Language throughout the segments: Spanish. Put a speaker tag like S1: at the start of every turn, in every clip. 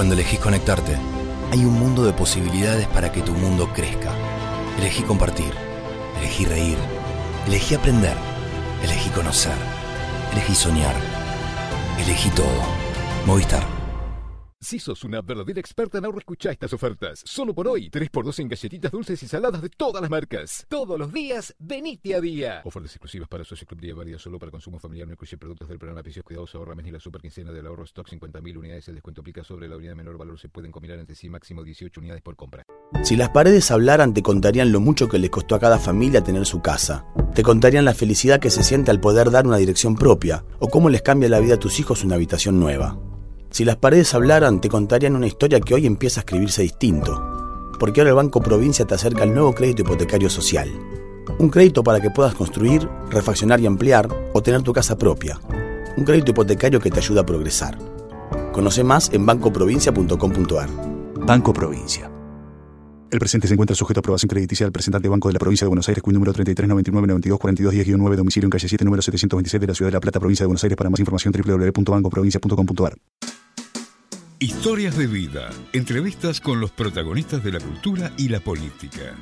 S1: Cuando elegís conectarte, hay un mundo de posibilidades para que tu mundo crezca. Elegí compartir, elegí reír, elegí aprender, elegí conocer, elegí soñar, elegí todo. Movistar.
S2: Si sos una verdadera experta en ahorro, escucha estas ofertas. Solo por hoy, 3x2 en galletitas dulces y saladas de todas las marcas. Todos los días, venite a día. Ofertas exclusivas para socios Club Día válidas solo para consumo familiar. No incluye productos del programa Precios Cuidados Ahorra Mes ni la super quincena del ahorro stock 50.000 unidades. El descuento aplica sobre la unidad de menor valor. Se pueden combinar entre sí máximo 18 unidades por compra.
S3: Si las paredes hablaran, te contarían lo mucho que le costó a cada familia tener su casa. Te contarían la felicidad que se siente al poder dar una dirección propia o cómo les cambia la vida a tus hijos una habitación nueva. Si las paredes hablaran, te contarían una historia que hoy empieza a escribirse distinto. Porque ahora el Banco Provincia te acerca el nuevo crédito hipotecario social. Un crédito para que puedas construir, refaccionar y ampliar o tener tu casa propia. Un crédito hipotecario que te ayuda a progresar. Conoce más en bancoprovincia.com.ar.
S4: Banco Provincia. El presente se encuentra sujeto a aprobación crediticia del presentante Banco de la Provincia de Buenos Aires, cuyo número 3399924210-9, domicilio en calle 7, número 726 de la Ciudad de La Plata, Provincia de Buenos Aires. Para más información, www.bancoprovincia.com.ar.
S5: Historias de vida, entrevistas con los protagonistas de la cultura y la política.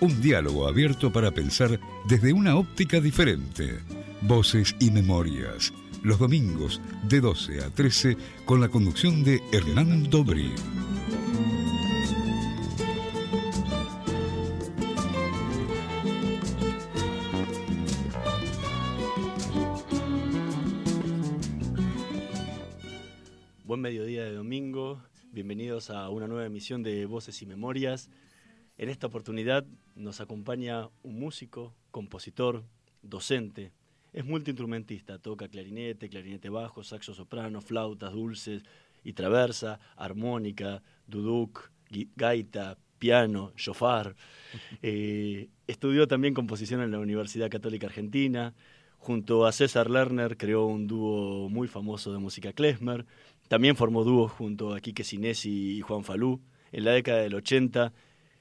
S5: Un diálogo abierto para pensar desde una óptica diferente. Voces y memorias. Los domingos de 12 a 13 con la conducción de Hernán Dobrí.
S6: mediodía de domingo, bienvenidos a una nueva emisión de Voces y Memorias. En esta oportunidad nos acompaña un músico, compositor, docente, es multiinstrumentista, toca clarinete, clarinete bajo, saxo soprano, flautas dulces y traversa, armónica, duduk, gaita, piano, shofar. Eh, estudió también composición en la Universidad Católica Argentina. Junto a César Lerner creó un dúo muy famoso de música klezmer. También formó dúos junto a Quique Sinesi y Juan Falú. En la década del 80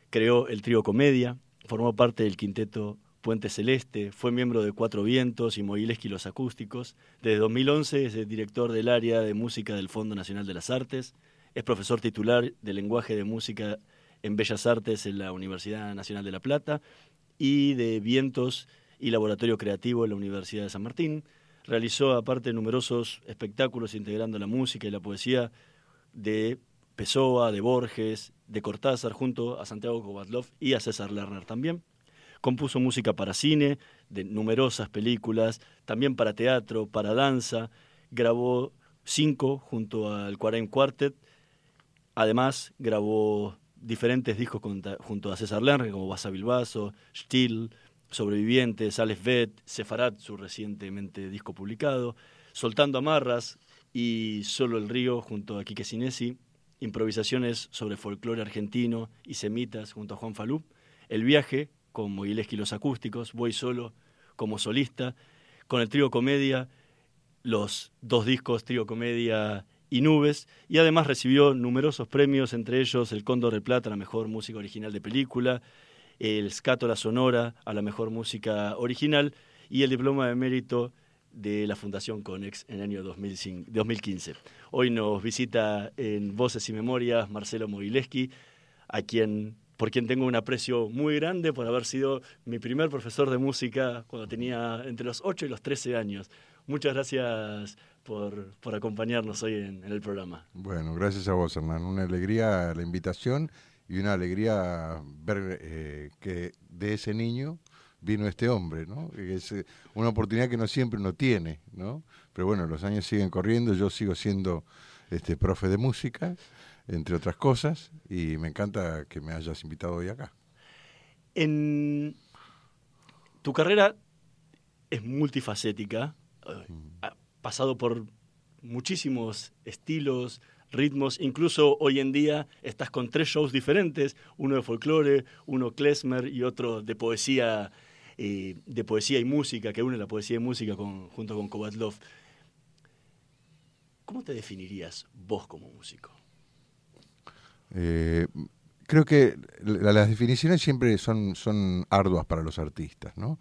S6: creó el trío Comedia, formó parte del quinteto Puente Celeste, fue miembro de Cuatro Vientos y Moileski Los Acústicos. Desde 2011 es el director del área de música del Fondo Nacional de las Artes. Es profesor titular de lenguaje de música en Bellas Artes en la Universidad Nacional de La Plata y de Vientos y Laboratorio Creativo en la Universidad de San Martín. Realizó aparte numerosos espectáculos integrando la música y la poesía de Pessoa, de Borges, de Cortázar, junto a Santiago Kovatlov y a César Lerner también. Compuso música para cine, de numerosas películas, también para teatro, para danza. Grabó cinco junto al Quarem Quartet. Además, grabó diferentes discos junto a César Lerner, como Basa Bilbaso, Still, Sobrevivientes, Alex Vet, Sefarat, su recientemente disco publicado, Soltando Amarras y Solo el Río junto a Quique Sinesi, improvisaciones sobre folclore argentino y semitas junto a Juan Falú, El Viaje con Mogileski los acústicos, Voy Solo como solista, con el trío Comedia, los dos discos Trío Comedia y Nubes, y además recibió numerosos premios, entre ellos el Cóndor de Plata, la mejor música original de película, el la Sonora a la mejor música original y el diploma de mérito de la Fundación Conex en el año 2015. Hoy nos visita en Voces y Memorias Marcelo Mogileski, a quien por quien tengo un aprecio muy grande por haber sido mi primer profesor de música cuando tenía entre los 8 y los 13 años. Muchas gracias por, acompañarnos hoy en, en, el programa.
S7: Bueno, gracias a vos, Hernán. Una alegría la invitación y una alegría ver eh, que de ese niño vino este hombre, ¿no? Es eh, una oportunidad que no siempre uno tiene, ¿no? Pero bueno, los años siguen corriendo, yo sigo siendo este profe de música, entre otras cosas, y me encanta que me hayas invitado hoy acá.
S6: En tu carrera es multifacética, eh, ha pasado por muchísimos estilos, ritmos. Incluso hoy en día estás con tres shows diferentes, uno de folclore, uno klezmer y otro de poesía, eh, de poesía y música, que une la poesía y música con, junto con Kovatlov. ¿Cómo te definirías vos como músico?
S7: Eh, creo que las definiciones siempre son, son arduas para los artistas, ¿no?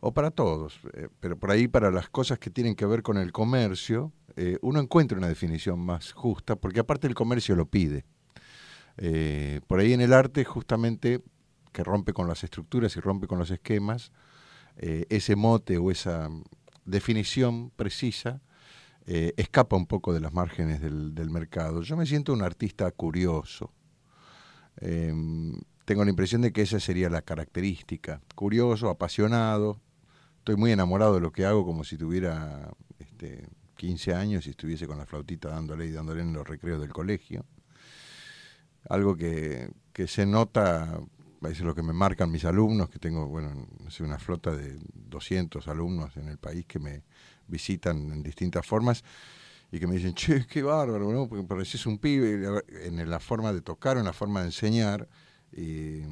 S7: O para todos, eh, pero por ahí para las cosas que tienen que ver con el comercio, eh, uno encuentra una definición más justa, porque aparte el comercio lo pide. Eh, por ahí en el arte, justamente, que rompe con las estructuras y rompe con los esquemas, eh, ese mote o esa definición precisa escapa un poco de las márgenes del, del, mercado. Yo me siento un artista curioso. tengo la impresión de que esa sería la característica. Curioso, apasionado. Estoy muy enamorado de lo que hago como si tuviera este, 15 años y estuviese con la flautita dándole y dándole en los recreos del colegio. Algo que, se nota, es lo que me marcan mis alumnos, que tengo, bueno, no una flota de 200 alumnos en el país que me visitan en distintas formas y que me dicen, che, qué bárbaro, ¿no? Porque pareces un pibe en la forma de tocar, en la forma de enseñar. Y,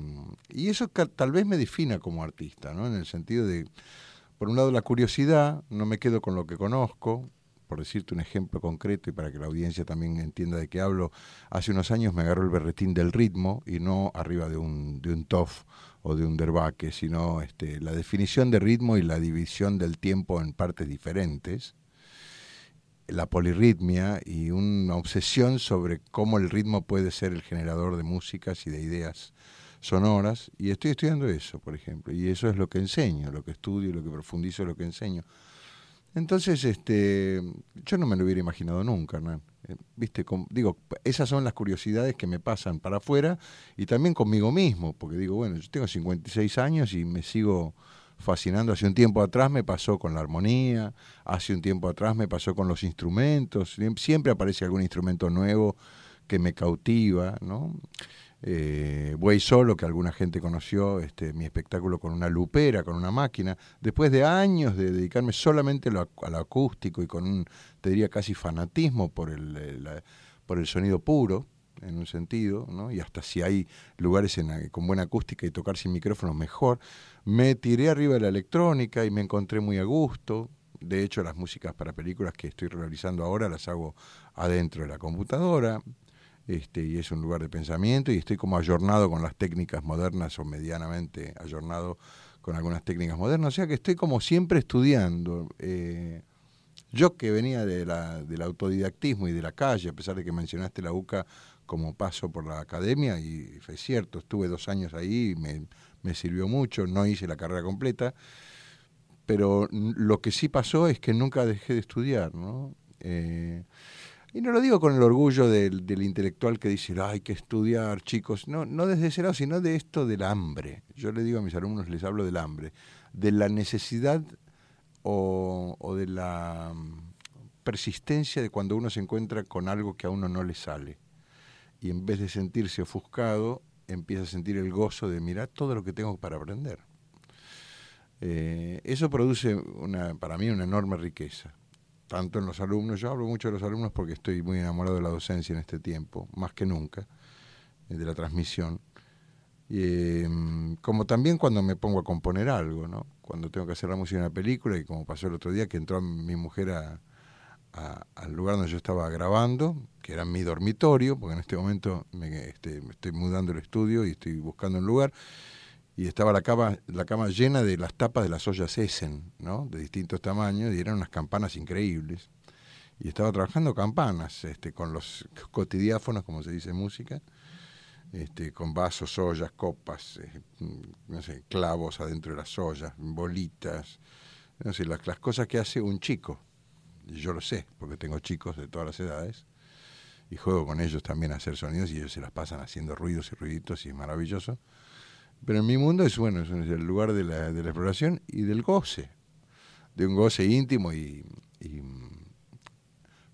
S7: y eso tal vez me defina como artista, ¿no? En el sentido de, por un lado, la curiosidad, no me quedo con lo que conozco, por decirte un ejemplo concreto y para que la audiencia también entienda de qué hablo, hace unos años me agarró el berretín del ritmo y no arriba de un, de un tof o de un derbaque, sino este, la definición de ritmo y la división del tiempo en partes diferentes, la polirritmia y una obsesión sobre cómo el ritmo puede ser el generador de músicas y de ideas sonoras, y estoy estudiando eso, por ejemplo, y eso es lo que enseño, lo que estudio, lo que profundizo, lo que enseño. Entonces, este, yo no me lo hubiera imaginado nunca, ¿no? Eh, Viste, digo, esas son las curiosidades que me pasan para afuera y también conmigo mismo, porque digo, bueno, yo tengo 56 años y me sigo fascinando. Hace un tiempo atrás me pasó con la armonía, hace un tiempo atrás me pasó con los instrumentos, siempre aparece algún instrumento nuevo que me cautiva, ¿no? Eh, Solo, que alguna gente conoció, este, mi espectáculo con una lupera, con una máquina, después de años de dedicarme solamente a lo, acústico y con un, te diría, casi fanatismo por el, por el sonido puro, en un sentido, ¿no? y hasta si hay lugares con buena acústica y tocar sin micrófono mejor, me tiré arriba de la electrónica y me encontré muy a gusto. De hecho, las músicas para películas que estoy realizando ahora las hago adentro de la computadora este, y es un lugar de pensamiento y estoy como ayornado con las técnicas modernas o medianamente ayornado con algunas técnicas modernas, o sea que estoy como siempre estudiando. Eh, yo que venía del autodidactismo y de la calle, a pesar de que mencionaste la UCA como paso por la academia, y es cierto, estuve dos años ahí, me, me sirvió mucho, no hice la carrera completa, pero lo que sí pasó es que nunca dejé de estudiar, ¿no? Eh, y no lo digo con el orgullo del, intelectual que dice, hay que estudiar, chicos. No, no desde ese lado, sino de esto del hambre. Yo le digo a mis alumnos, les hablo del hambre, de la necesidad o, de la mm, persistencia de cuando uno se encuentra con algo que a uno no le sale. Y en vez de sentirse ofuscado, empieza a sentir el gozo de mirar todo lo que tengo para aprender. Eh, eso produce una, para mí una enorme riqueza tanto en los alumnos, yo hablo mucho de los alumnos porque estoy muy enamorado de la docencia en este tiempo, más que nunca, eh, de la transmisión. Y, em, como también cuando me pongo a componer algo, ¿no? Cuando tengo que hacer la música de una película, y como pasó el otro día, que entró mi mujer al lugar donde yo estaba grabando, que era mi dormitorio, porque en este momento me, este, estoy mudando el estudio y estoy buscando un lugar, y estaba la cama, la cama llena de las tapas de las ollas Essen, ¿no? de distintos tamaños, y eran unas campanas increíbles. Y estaba trabajando campanas, este, con los cotidiáfonos, como se dice en música, este, con vasos, ollas, copas, eh, no sé, clavos adentro de las ollas, bolitas, no sé, las, las cosas que hace un chico. Y yo lo sé, porque tengo chicos de todas las edades, y juego con ellos también a hacer sonidos, y ellos se las pasan haciendo ruidos y ruiditos, y es maravilloso pero en mi mundo es bueno, es el lugar de la, de la exploración y del goce, de un goce íntimo y,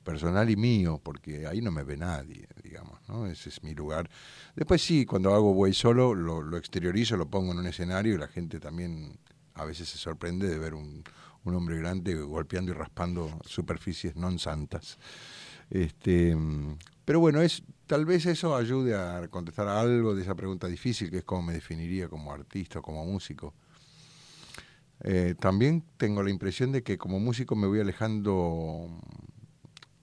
S7: personal y mío, porque ahí no me ve nadie, digamos, ¿no? Ese es mi lugar. Después sí, cuando hago voy solo, lo, lo exteriorizo, lo pongo en un escenario y la gente también a veces se sorprende de ver un, un hombre grande golpeando y raspando superficies non santas. Este, pero bueno, es tal vez eso ayude a contestar algo de esa pregunta difícil, que es cómo me definiría como artista como músico. Eh, también tengo la impresión de que como músico me voy alejando,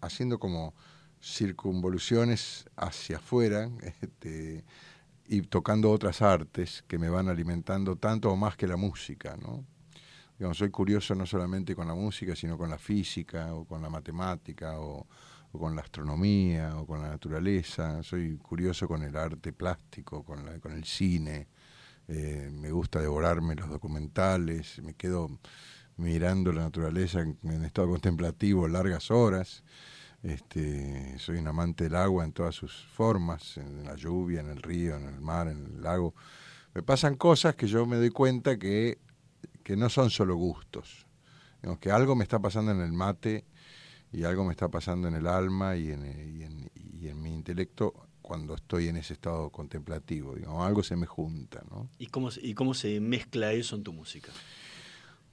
S7: haciendo como circunvoluciones hacia afuera este, y tocando otras artes que me van alimentando tanto o más que la música, ¿no? Soy curioso no solamente con la música, sino con la física o con la matemática o, con la astronomía o con la naturaleza. Soy curioso con el arte plástico, con, con el cine. Eh, me gusta devorarme los documentales. Me quedo mirando la naturaleza en, estado contemplativo largas horas. Este, soy un amante del agua en todas sus formas, en la lluvia, en el río, en el mar, en el lago. Me pasan cosas que yo me doy cuenta que, que no son solo gustos. Que algo me está pasando en el mate y algo me está pasando en el alma y en, y en, y en mi intelecto cuando estoy en ese estado contemplativo. Digamos, algo se me junta. ¿no?
S6: ¿Y, cómo, ¿Y cómo se mezcla eso en tu música?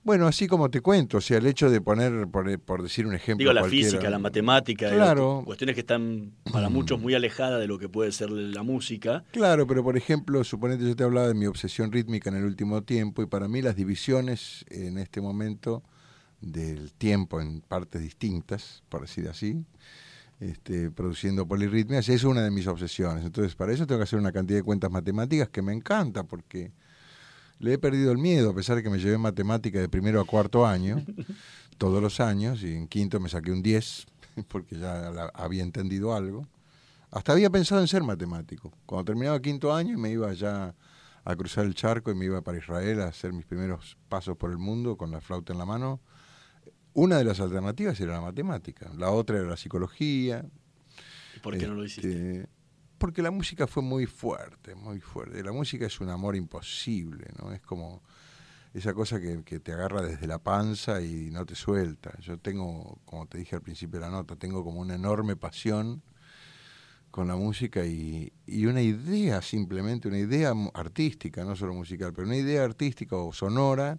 S7: Bueno, así como te cuento, o sea, el hecho de poner, por, decir un ejemplo.
S6: Digo, la física, la matemática, claro. cuestiones que están para muchos muy alejadas de lo que puede ser la música.
S7: Claro, pero por ejemplo, suponete yo te hablaba de mi obsesión rítmica en el último tiempo, y para mí las divisiones en este momento del tiempo en partes distintas, por decir así, este, produciendo polirritmias, es una de mis obsesiones. Entonces, para eso tengo que hacer una cantidad de cuentas matemáticas que me encanta, porque le he perdido el miedo, a pesar de que me llevé matemática de primero a cuarto año, todos los años, y en quinto me saqué un 10, porque ya había entendido algo. Hasta había pensado en ser matemático. Cuando terminaba quinto año me iba ya a cruzar el charco y me iba para Israel a hacer mis primeros pasos por el mundo con la flauta en la mano. Una de las alternativas era la matemática, la otra era la psicología.
S6: ¿Y por qué no lo hiciste? Este,
S7: porque la música fue muy fuerte, muy fuerte. La música es un amor imposible, ¿no? Es como esa cosa que, te agarra desde la panza y no te suelta. Yo tengo, como te dije al principio de la nota, tengo como una enorme pasión con la música y, y una idea simplemente, una idea artística, no solo musical, pero una idea artística o sonora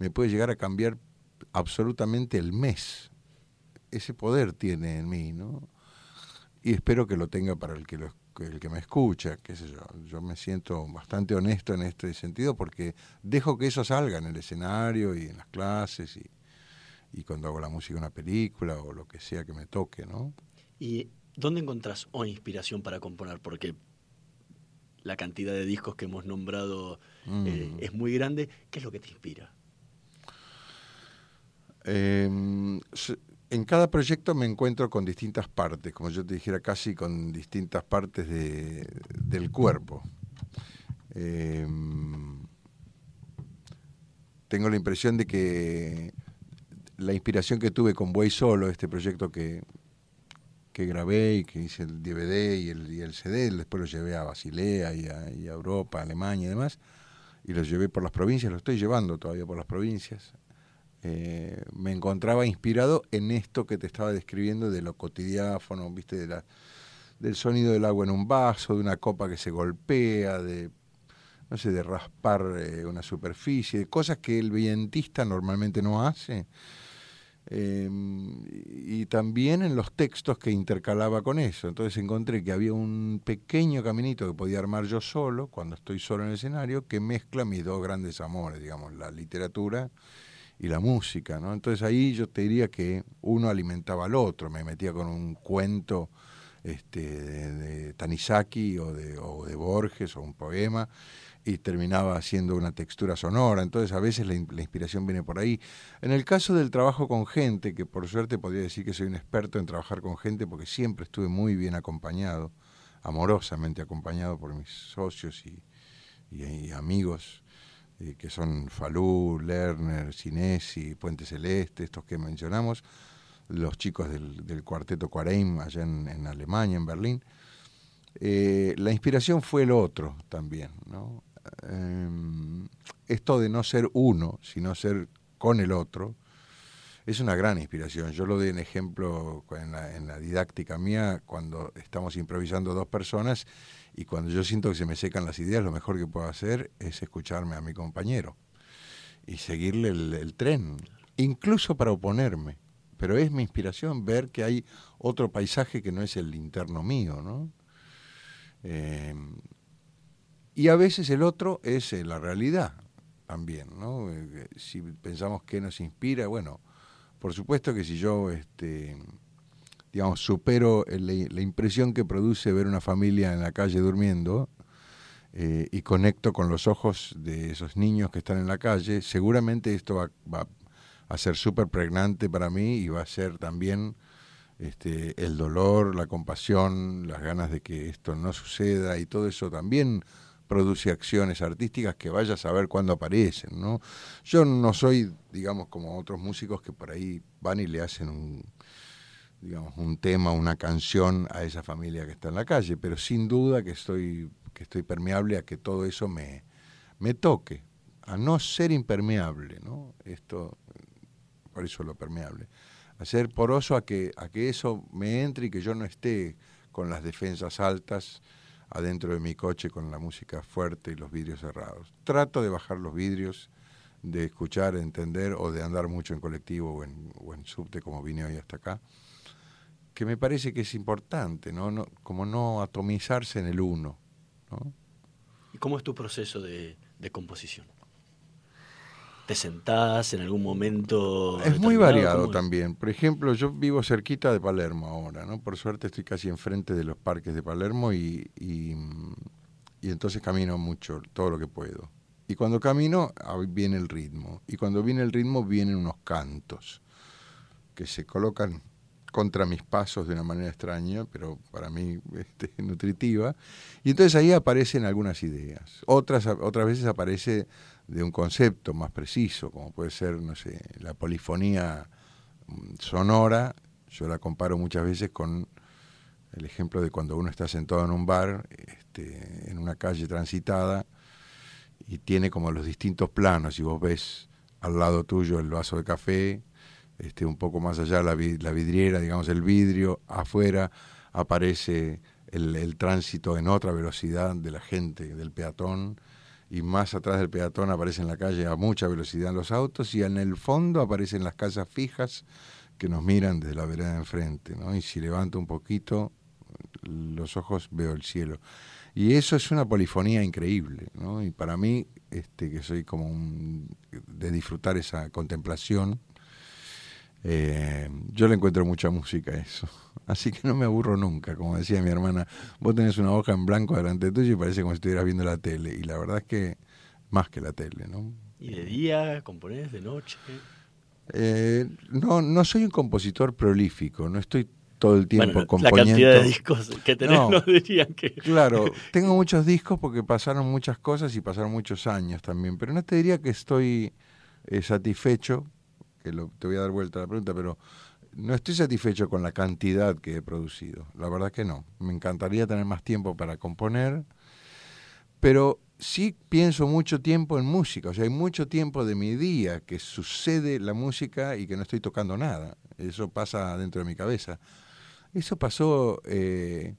S7: me puede llegar a cambiar absolutamente el mes. Ese poder tiene en mí, ¿no? Y espero que lo tenga para el que lo el que me escucha, qué sé yo, yo me siento bastante honesto en este sentido porque dejo que eso salga en el escenario y en las clases y, y cuando hago la música una película o lo que sea que me toque, ¿no?
S6: ¿Y dónde encontrás hoy inspiración para componer? Porque la cantidad de discos que hemos nombrado eh, mm. es muy grande. ¿Qué es lo que te inspira?
S7: Eh, en cada proyecto me encuentro con distintas partes, como yo te dijera, casi con distintas partes de, del cuerpo. Em, tengo la impresión de que la inspiración que tuve con Buey Solo, este proyecto que, que grabé y que hice el DVD y el, y el CD, después lo llevé a Basilea y a, Europa, Alemania y demás, y los llevé por las provincias, lo estoy llevando todavía por las provincias, eh, me encontraba inspirado en esto que te estaba describiendo de lo cotidiano, ¿viste? De la, del sonido del agua en un vaso, de una copa que se golpea, de no sé, de raspar eh, una superficie, de cosas que el vientista normalmente no hace. Em, y también en los textos que intercalaba con eso. Entonces encontré que había un pequeño caminito que podía armar yo solo, cuando estoy solo en el escenario, que mezcla mis dos grandes amores, digamos, la literatura y la música, ¿no? Entonces ahí yo te diría que uno alimentaba al otro, me metía con un cuento este, de, Tanizaki o de, de, Borges o un poema y terminaba haciendo una textura sonora, entonces a veces la, inspiración viene por ahí. En el caso del trabajo con gente, que por suerte podría decir que soy un experto en trabajar con gente porque siempre estuve muy bien acompañado, amorosamente acompañado por mis socios y amigos eh, que son Falú, Lerner, Sinesi, Puente Celeste, estos que mencionamos, los chicos del, cuarteto Quareim allá en, Alemania, en Berlín. Eh, la inspiración fue el otro también, ¿no? Em, esto de no ser uno, sino ser con el otro, es una gran inspiración. Yo lo doy en ejemplo en la, en la didáctica mía cuando estamos improvisando dos personas y cuando yo siento que se me secan las ideas, lo mejor que puedo hacer es escucharme a mi compañero y seguirle el, tren, incluso para oponerme. Pero es mi inspiración ver que hay otro paisaje que no es el interno mío, ¿no? Eh, y a veces el otro es eh, la realidad también, ¿no? Eh, si pensamos que nos inspira, bueno, por supuesto que si yo este, digamos, supero la, impresión que produce ver una familia en la calle durmiendo, eh, y conecto con los ojos de esos niños que están en la calle, seguramente esto va, va a ser súper pregnante para mí y va a ser también este, el dolor, la compasión, las ganas de que esto no suceda y todo eso también produce acciones artísticas que vaya a saber cuándo aparecen, ¿no? Yo no soy, digamos, como otros músicos que por ahí van y le hacen un, digamos, un tema, una canción a esa familia que está en la calle, pero sin duda que estoy, que estoy permeable a que todo eso me, me toque, a no ser impermeable, ¿no? Esto, por eso lo permeable, a ser poroso a que, a que eso me entre y que yo no esté con las defensas altas, adentro de mi coche con la música fuerte y los vidrios cerrados. Trato de bajar los vidrios, de escuchar, entender o de andar mucho en colectivo o en, o en subte como vine hoy hasta acá, que me parece que es importante, ¿no? no como no atomizarse en el uno. ¿no?
S6: ¿Y cómo es tu proceso de, de composición? ¿Te sentás en algún momento?
S7: Es muy variado también. Por ejemplo, yo vivo cerquita de Palermo ahora, ¿no? Por suerte estoy casi enfrente de los parques de Palermo y, y, y entonces camino mucho, todo lo que puedo. Y cuando camino, ahí viene el ritmo. Y cuando viene el ritmo, vienen unos cantos que se colocan contra mis pasos de una manera extraña, pero para mí este, nutritiva. Y entonces ahí aparecen algunas ideas. Otras, otras veces aparece de un concepto más preciso, como puede ser, no sé, la polifonía mm, sonora. Yo la comparo muchas veces con el ejemplo de cuando uno está sentado en un bar, este, en una calle transitada, y tiene como los distintos planos, y vos ves al lado tuyo el vaso de café, este, un poco más allá la, vi- la vidriera, digamos el vidrio, afuera aparece el, tránsito en otra velocidad de la gente, del peatón, y más atrás del peatón aparece en la calle a mucha velocidad los autos, y en el fondo aparecen las casas fijas que nos miran desde la vereda de enfrente, ¿no? Y si levanto un poquito los ojos veo el cielo. Y eso es una polifonía increíble, ¿no? Y para mí, este, que soy como de disfrutar esa contemplación, eh, yo le encuentro mucha música a eso. Así que no me aburro nunca. Como decía mi hermana, vos tenés una hoja en blanco delante tuyo y parece como si estuvieras viendo la tele. Y la verdad es que más que la tele, ¿no?
S6: ¿Y de día? ¿Componés de noche?
S7: Eh, no, no soy un compositor prolífico, no estoy todo el tiempo
S6: Bueno, la
S7: componiendo.
S6: cantidad de discos que tenés
S7: No.
S6: no, dirían que...
S7: Claro, tengo muchos discos porque pasaron muchas cosas y pasaron muchos años también, pero no te diría que estoy eh, satisfecho, que lo- te voy a dar vuelta a la pregunta, pero no estoy satisfecho con la cantidad que he producido, la verdad que no. Me encantaría tener más tiempo para componer, pero sí pienso mucho tiempo en música, o sea, hay mucho tiempo de mi día que sucede la música y que no estoy tocando nada, eso pasa dentro de mi cabeza. Eso pasó eh,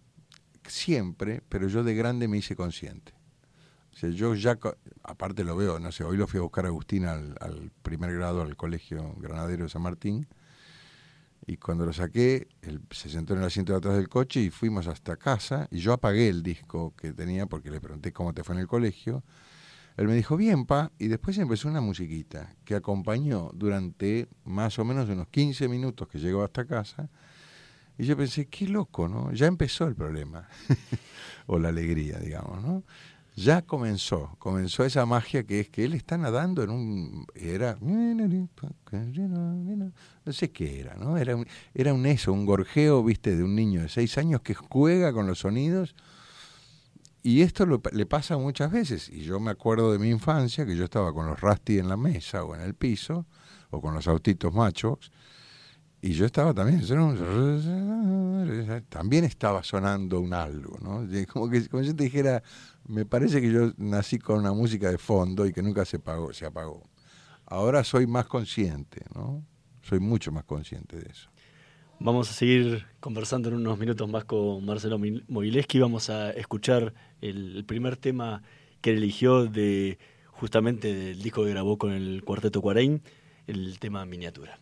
S7: siempre, pero yo de grande me hice consciente. O sea, yo ya, aparte lo veo, no sé, hoy lo fui a buscar a Agustín al, al primer grado al Colegio Granadero de San Martín, y cuando lo saqué, él se sentó en el asiento de atrás del coche y fuimos hasta casa, y yo apagué el disco que tenía porque le pregunté cómo te fue en el colegio. Él me dijo, bien, pa, y después empezó una musiquita que acompañó durante más o menos unos 15 minutos que llegó hasta casa, y yo pensé, qué loco, ¿no? Ya empezó el problema, o la alegría, digamos, ¿no? Ya comenzó, comenzó esa magia que es que él está nadando en un... Era... No sé qué era, ¿no? Era un, era un eso, un gorjeo, viste, de un niño de seis años que juega con los sonidos. Y esto le pasa muchas veces. Y yo me acuerdo de mi infancia, que yo estaba con los Rusty en la mesa o en el piso, o con los autitos machos, y yo estaba también, también estaba sonando un algo, ¿no? Como que como yo te dijera, me parece que yo nací con una música de fondo y que nunca se apagó, se apagó. Ahora soy más consciente, ¿no? Soy mucho más consciente de eso.
S6: Vamos a seguir conversando en unos minutos más con Marcelo Mogileski. Vamos a escuchar el, primer tema que eligió de justamente del disco que grabó con el Cuarteto Cuarain, el tema Miniatura.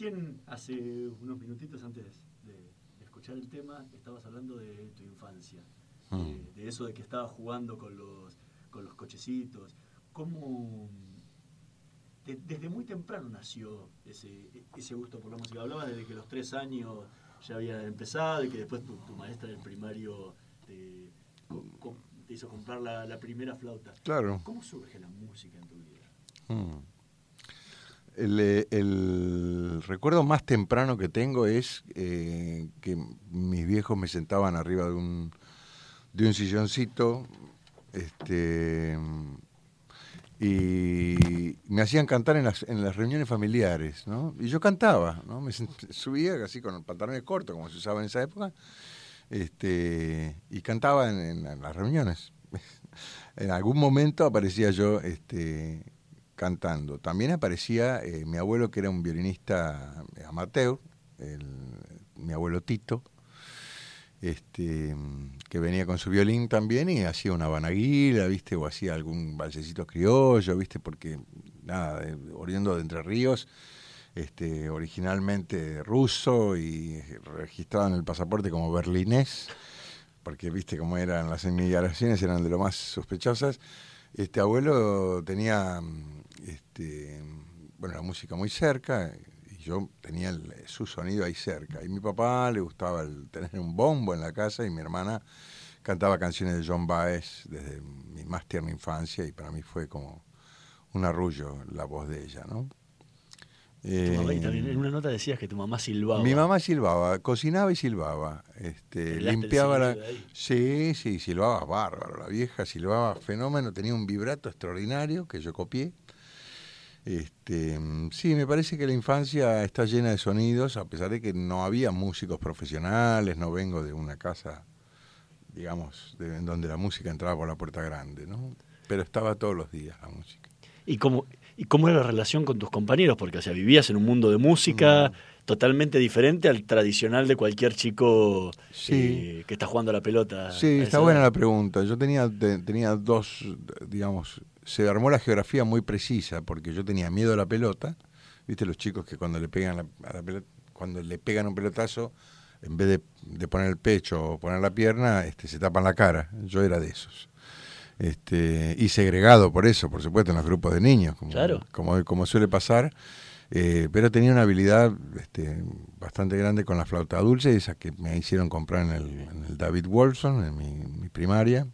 S6: Recién, hace unos minutitos antes de, escuchar el tema, estabas hablando de tu infancia,
S7: Mm.
S6: de, eso de que estabas jugando con los, con los cochecitos. ¿Cómo, de- desde muy temprano nació ese, ese gusto por la música? Hablabas desde que los tres años ya había empezado y que después tu, tu maestra del primario te, te hizo comprar la, la primera flauta.
S7: Claro.
S6: ¿Cómo surge la música en tu vida?
S7: Mm. El, eh, el recuerdo más temprano que tengo es eh, que mis viejos me sentaban arriba de un, de un silloncito este, y me hacían cantar en las, en las reuniones familiares, ¿no? Y yo cantaba, ¿no? Me subía así con pantalones cortos, como se usaba en esa época, este, y cantaba en- en las reuniones. en algún momento aparecía yo este, cantando. También aparecía eh, mi abuelo, que era un violinista amateur, el- mi abuelo Tito, este, que venía con su violín también y hacía una banaguila, ¿viste? O hacía algún balsecito criollo, ¿viste? Porque, nada, de- oriundo de Entre Ríos, este, originalmente ruso y registrado en el pasaporte como berlinés, porque, ¿viste? Como eran las inmigraciones, eran de lo más sospechosas. Este abuelo tenía, este, bueno, la música muy cerca y yo tenía el- su sonido ahí cerca. Y mi papá le gustaba el tener un bombo en la casa y mi hermana cantaba canciones de John Baez desde mi más tierna infancia y para mí fue como un arrullo la voz de ella, ¿no?
S6: Tu mamá, y
S7: Eh,
S6: también en una nota decías que tu mamá silbaba.
S7: mi mamá silbaba, cocinaba y silbaba. Este, limpiaba la. Sí, sí, silbaba bárbaro. La vieja silbaba fenómeno, tenía un vibrato extraordinario que yo copié. Este, sí, me parece que la infancia está llena de sonidos, a pesar de que no había músicos profesionales, no vengo de una casa, digamos, de- en donde la música entraba por la puerta grande, ¿no? Pero estaba todos los días la música.
S6: ¿Y cómo, ¿Y cómo era la relación con tus compañeros? Porque, o sea, vivías en un mundo de música
S7: Mm.
S6: totalmente diferente al tradicional de cualquier chico
S7: Sí.
S6: eh, que está jugando a la pelota.
S7: Sí, está buena la pregunta. Yo tenía, te- tenía dos, digamos, se armó la geografía muy precisa porque yo tenía miedo a la pelota. Viste los chicos que cuando le pegan la- a la pelota, cuando le pegan un pelotazo, en vez de, de poner el pecho o poner la pierna, este, se tapan la cara. Yo era de esos. Este, y segregado por eso, por supuesto, en los grupos de niños, como,
S6: Claro.
S7: como, como suele pasar. Eh, pero tenía una habilidad este, bastante grande con la flauta dulce, esa que me hicieron comprar en el, en el David Wolfson, en mi, mi primaria.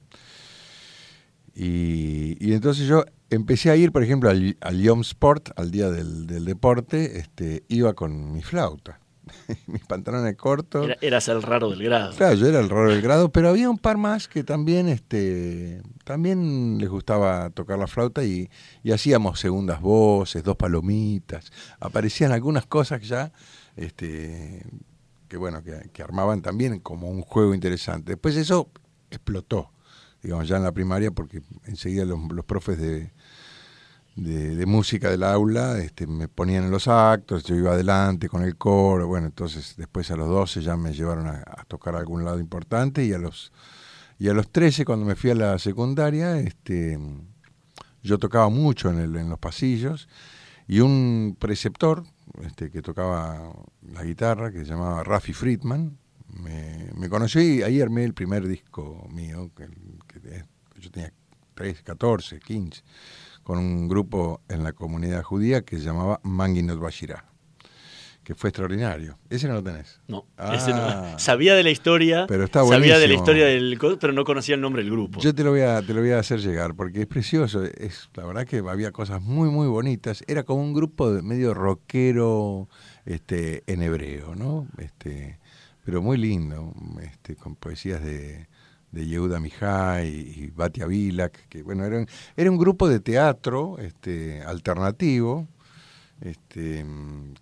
S7: Y, y entonces yo empecé a ir, por ejemplo, al, al Yom Sport, al día del, del deporte, este, iba con mi flauta, mis pantalones cortos.
S6: Era- eras el raro del grado.
S7: Claro, yo era el raro del grado, pero había un par más que también, este, también les gustaba tocar la flauta y, y hacíamos segundas voces, dos palomitas. Aparecían algunas cosas ya, este, que bueno, que, que armaban también como un juego interesante. Después eso explotó, digamos, ya en la primaria, porque enseguida los, los profes de, de, de música del aula este, me ponían en los actos, yo iba adelante con el coro, bueno, entonces después a los 12 ya me llevaron a, tocar algún lado importante y a los y a los 13 cuando me fui a la secundaria, este yo tocaba mucho en, el, en los pasillos y un preceptor este, que tocaba la guitarra, que se llamaba Rafi Friedman, me, me conoció y ahí armé el primer disco mío, que, que yo tenía 13, 14, 15 con un grupo en la comunidad judía que se llamaba Manginot Bashirah, que fue extraordinario. Ese no lo tenés.
S6: No,
S7: Ah.
S6: ese no. Sabía de la historia,
S7: Pero está
S6: sabía de la historia del pero no conocía el nombre del grupo.
S7: Yo te lo voy a te lo voy a hacer llegar porque es precioso, es la verdad que había cosas muy muy bonitas, era como un grupo de medio rockero este en hebreo, ¿no? Este pero muy lindo, este con poesías de de Yehuda Mihai y Batia Vilak, que bueno, era un, era un grupo de teatro este alternativo este,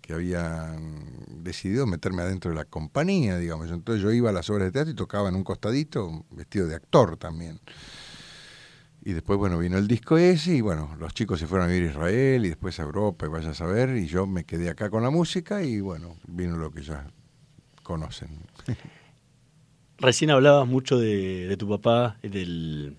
S7: que habían decidido meterme adentro de la compañía, digamos. Entonces yo iba a las obras de teatro y tocaba en un costadito, vestido de actor también. Y después, bueno, vino el disco ese y bueno, los chicos se fueron a vivir a Israel y después a Europa y vaya a saber, y yo me quedé acá con la música y bueno, vino lo que ya conocen.
S6: Recién hablabas mucho de, tu papá, del,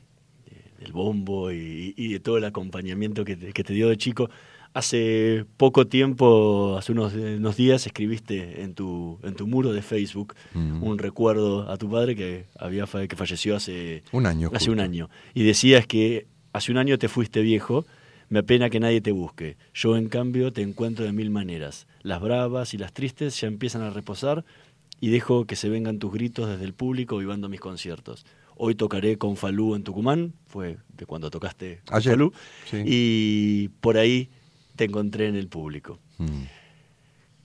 S6: del bombo y, de todo el acompañamiento que te, dio de chico. Hace poco tiempo, hace unos, días, escribiste en tu, en tu muro de Facebook un recuerdo a tu padre que, había, que falleció hace
S7: un año.
S6: Hace un año. Y decías que hace un año te fuiste viejo, me apena que nadie te busque. Yo, en cambio, te encuentro de mil maneras. Las bravas y las tristes ya empiezan a reposar y dejo que se vengan tus gritos desde el público vivando mis conciertos. Hoy tocaré con Falú en Tucumán, fue de cuando tocaste con Falú, y por ahí te encontré en el público. Mm.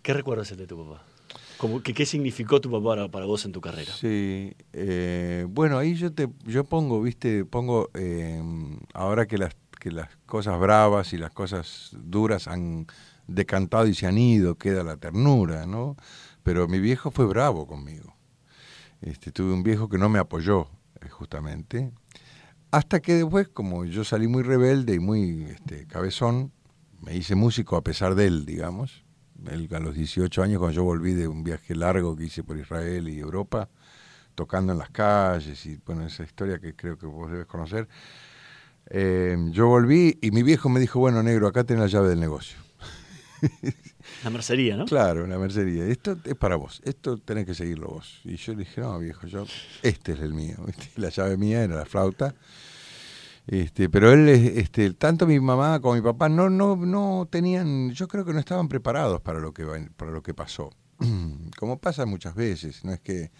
S6: ¿Qué recuerdas de tu papá? ¿qué, significó tu papá para, vos en tu carrera?
S7: Sí, eh, bueno, ahí yo te yo pongo, viste, pongo, eh, ahora que las, que las cosas bravas y las cosas duras han decantado y se han ido, queda la ternura, ¿no? Pero mi viejo fue bravo conmigo. Este, tuve un viejo que no me apoyó, eh, justamente. Hasta que después, como yo salí muy rebelde y muy este, cabezón, me hice músico a pesar de él, digamos. a los 18 años, cuando yo volví de un viaje largo que hice por Israel y Europa, tocando en las calles y bueno, esa historia que creo que vos debes conocer. Eh, yo volví y mi viejo me dijo, bueno, negro, acá tenés la llave del negocio.
S6: La mercería, ¿no?
S7: Claro, la mercería. Esto es para vos, esto tenés que seguirlo vos. Y yo le dije, no, viejo, yo, este es el mío. La llave mía era la flauta. Este, pero él, este, tanto mi mamá como mi papá no, no, no tenían, yo creo que no estaban preparados para lo que, para lo que pasó. Como pasa muchas veces, no es que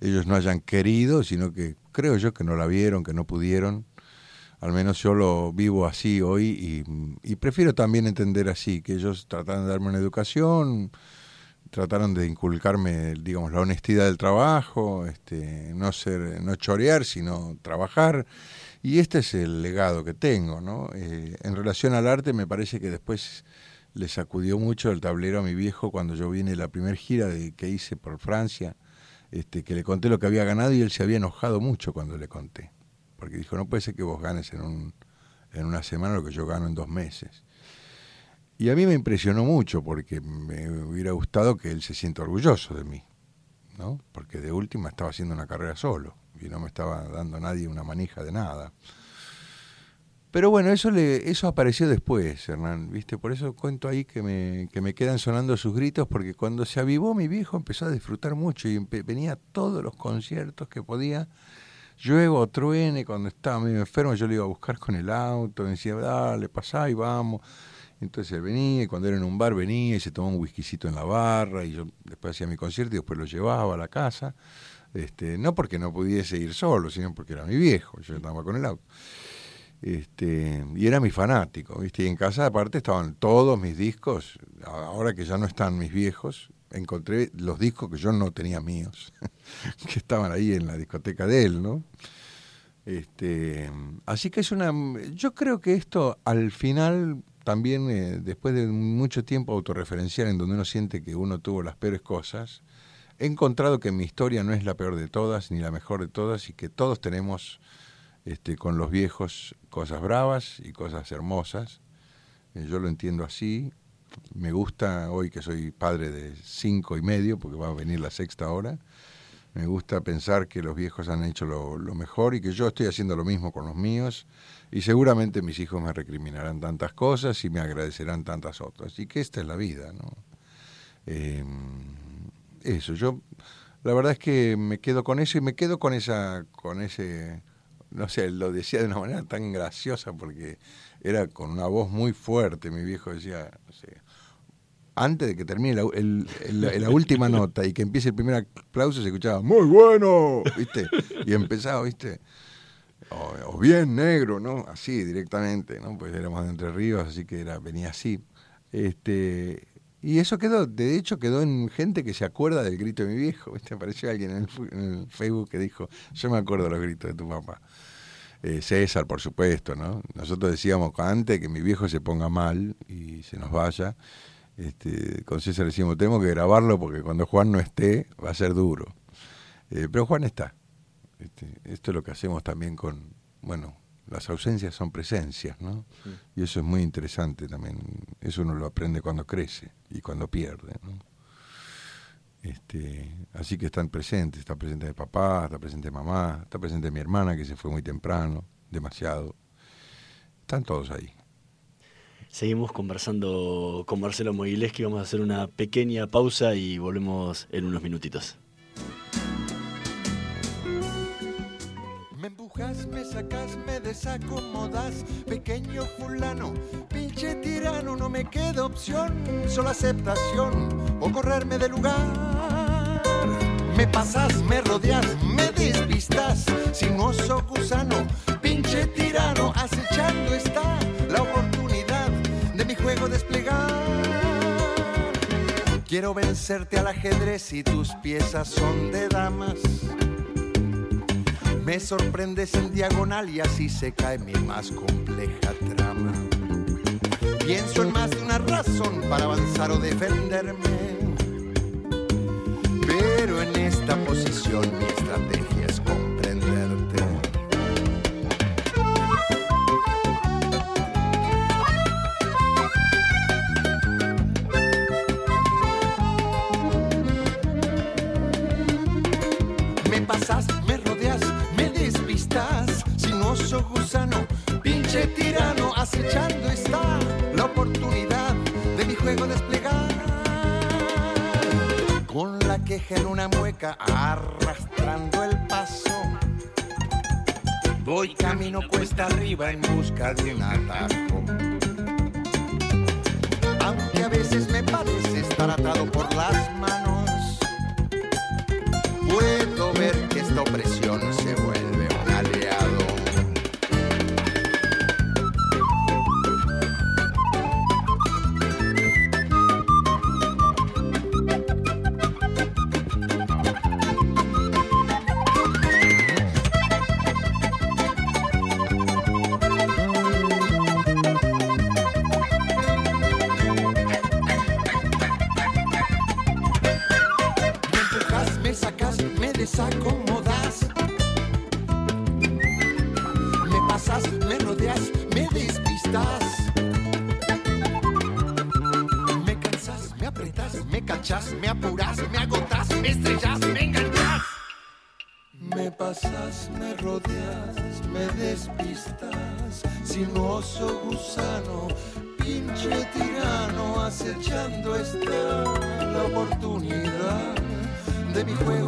S7: ellos no hayan querido, sino que creo yo que no la vieron, que no pudieron. Al menos yo lo vivo así hoy y, prefiero también entender así, que ellos trataron de darme una educación, trataron de inculcarme, digamos, la honestidad del trabajo, este, no ser, no chorear, sino trabajar. Y este es el legado que tengo, ¿no? Eh, en relación al arte, me parece que después le sacudió mucho el tablero a mi viejo cuando yo vine la primera gira de, que hice por Francia, este, que le conté lo que había ganado y él se había enojado mucho cuando le conté porque dijo, no puede ser que vos ganes en, un, en una semana lo que yo gano en dos meses. Y a mí me impresionó mucho porque me hubiera gustado que él se sienta orgulloso de mí, ¿no? Porque de última estaba haciendo una carrera solo y no me estaba dando nadie una manija de nada. Pero bueno, eso eso apareció después, Hernán, ¿viste? Por eso cuento ahí que me, que me quedan sonando sus gritos, porque cuando se avivó mi viejo empezó a disfrutar mucho y venía a todos los conciertos que podía llueva truene, cuando estaba medio enfermo, yo le iba a buscar con el auto, me decía, dale, pasá y vamos. Entonces él venía, y cuando era en un bar venía y se tomaba un whiskycito en la barra, y yo después hacía mi concierto y después lo llevaba a la casa. Este, no porque no pudiese ir solo, sino porque era mi viejo, yo estaba con el auto. Este, y era mi fanático, ¿viste? Y en casa aparte estaban todos mis discos, ahora que ya no están mis viejos, encontré los discos que yo no tenía míos, que estaban ahí en la discoteca de él, ¿no? Este, así que es una. Yo creo que esto al final también, eh, después de mucho tiempo autorreferencial en donde uno siente que uno tuvo las peores cosas, he encontrado que mi historia no es la peor de todas ni la mejor de todas y que todos tenemos este, con los viejos cosas bravas y cosas hermosas. Eh, yo lo entiendo así me gusta, hoy que soy padre de cinco y medio, porque va a venir la sexta hora, me gusta pensar que los viejos han hecho lo, mejor y que yo estoy haciendo lo mismo con los míos y seguramente mis hijos me recriminarán tantas cosas y me agradecerán tantas otras. Y que esta es la vida, ¿no? Em, eso, yo la verdad es que me quedo con eso y me quedo con esa, con ese, no sé, lo decía de una manera tan graciosa porque era con una voz muy fuerte, mi viejo decía, no sé, antes de que termine la, última nota y que empiece el primer aplauso, se escuchaba, muy bueno, ¿viste? Y empezaba, ¿viste? O, bien negro, ¿no? Así, directamente, ¿no? Pues éramos de Entre Ríos, así que era, venía así. Este, y eso quedó, de hecho, quedó en gente que se acuerda del grito de mi viejo, ¿viste? Apareció alguien en el, Facebook que dijo, yo me acuerdo los gritos de tu papá. Eh, César, por supuesto, ¿no? Nosotros decíamos antes que mi viejo se ponga mal y se nos vaya este, con César decimos, tenemos que grabarlo porque cuando Juan no esté va a ser duro. Eh, pero Juan está. Este, esto es lo que hacemos también con, bueno, las ausencias son presencias, ¿no? Y eso es muy interesante también. Eso uno lo aprende cuando crece y cuando pierde, ¿no?
S8: Este, así que están presentes, está presente mi papá, está presente mamá, está presente mi hermana que se fue muy temprano, demasiado. Están todos ahí.
S6: Seguimos conversando con Marcelo Mogileski, vamos a hacer una pequeña pausa y volvemos en unos minutitos.
S7: Me empujas, me sacas, me desacomodas, pequeño fulano, pinche tirano, no me queda opción, solo aceptación o correrme del lugar. Me pasas, me rodeas, me despistas, sinuoso gusano, pinche tirano, acechando está Quiero vencerte al ajedrez y tus piezas son de damas. Me sorprendes en diagonal y así se cae mi más compleja trama. Pienso en más de una razón para avanzar o defenderme. Pero en esta posición mi estrategia gusano, pinche tirano, acechando está la oportunidad de mi juego desplegar. Con la queja en una mueca, arrastrando el paso. Voy camino cuesta arriba en busca de un atajo. Aunque a veces me parece estar atado por las manos, puedo ver que esta opresión se vuelve gusano, pinche tirano, acechando está la oportunidad de mi juego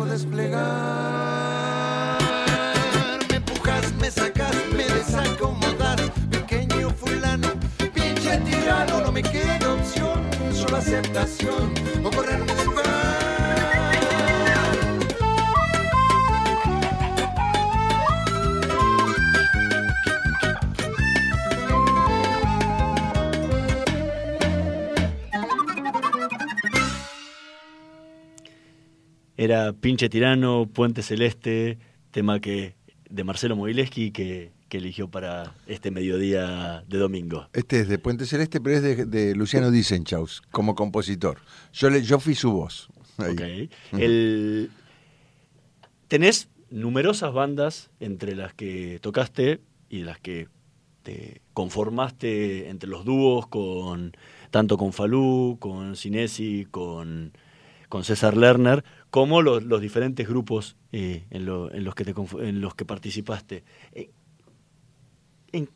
S6: Era Pinche Tirano, Puente Celeste, tema que de Marcelo Mogileski que, que eligió para este mediodía de domingo.
S8: Este es de Puente Celeste, pero es de, de Luciano Dicenchaus, como compositor. Yo, le, yo fui su voz. Ahí.
S6: Ok. El- tenés numerosas bandas entre las que tocaste y las que te conformaste entre los dúos con tanto con Falú, con Sinesi, con, con César Lerner, como los, los diferentes grupos eh, en, lo- en los que te en los que participaste. Eh, ¿En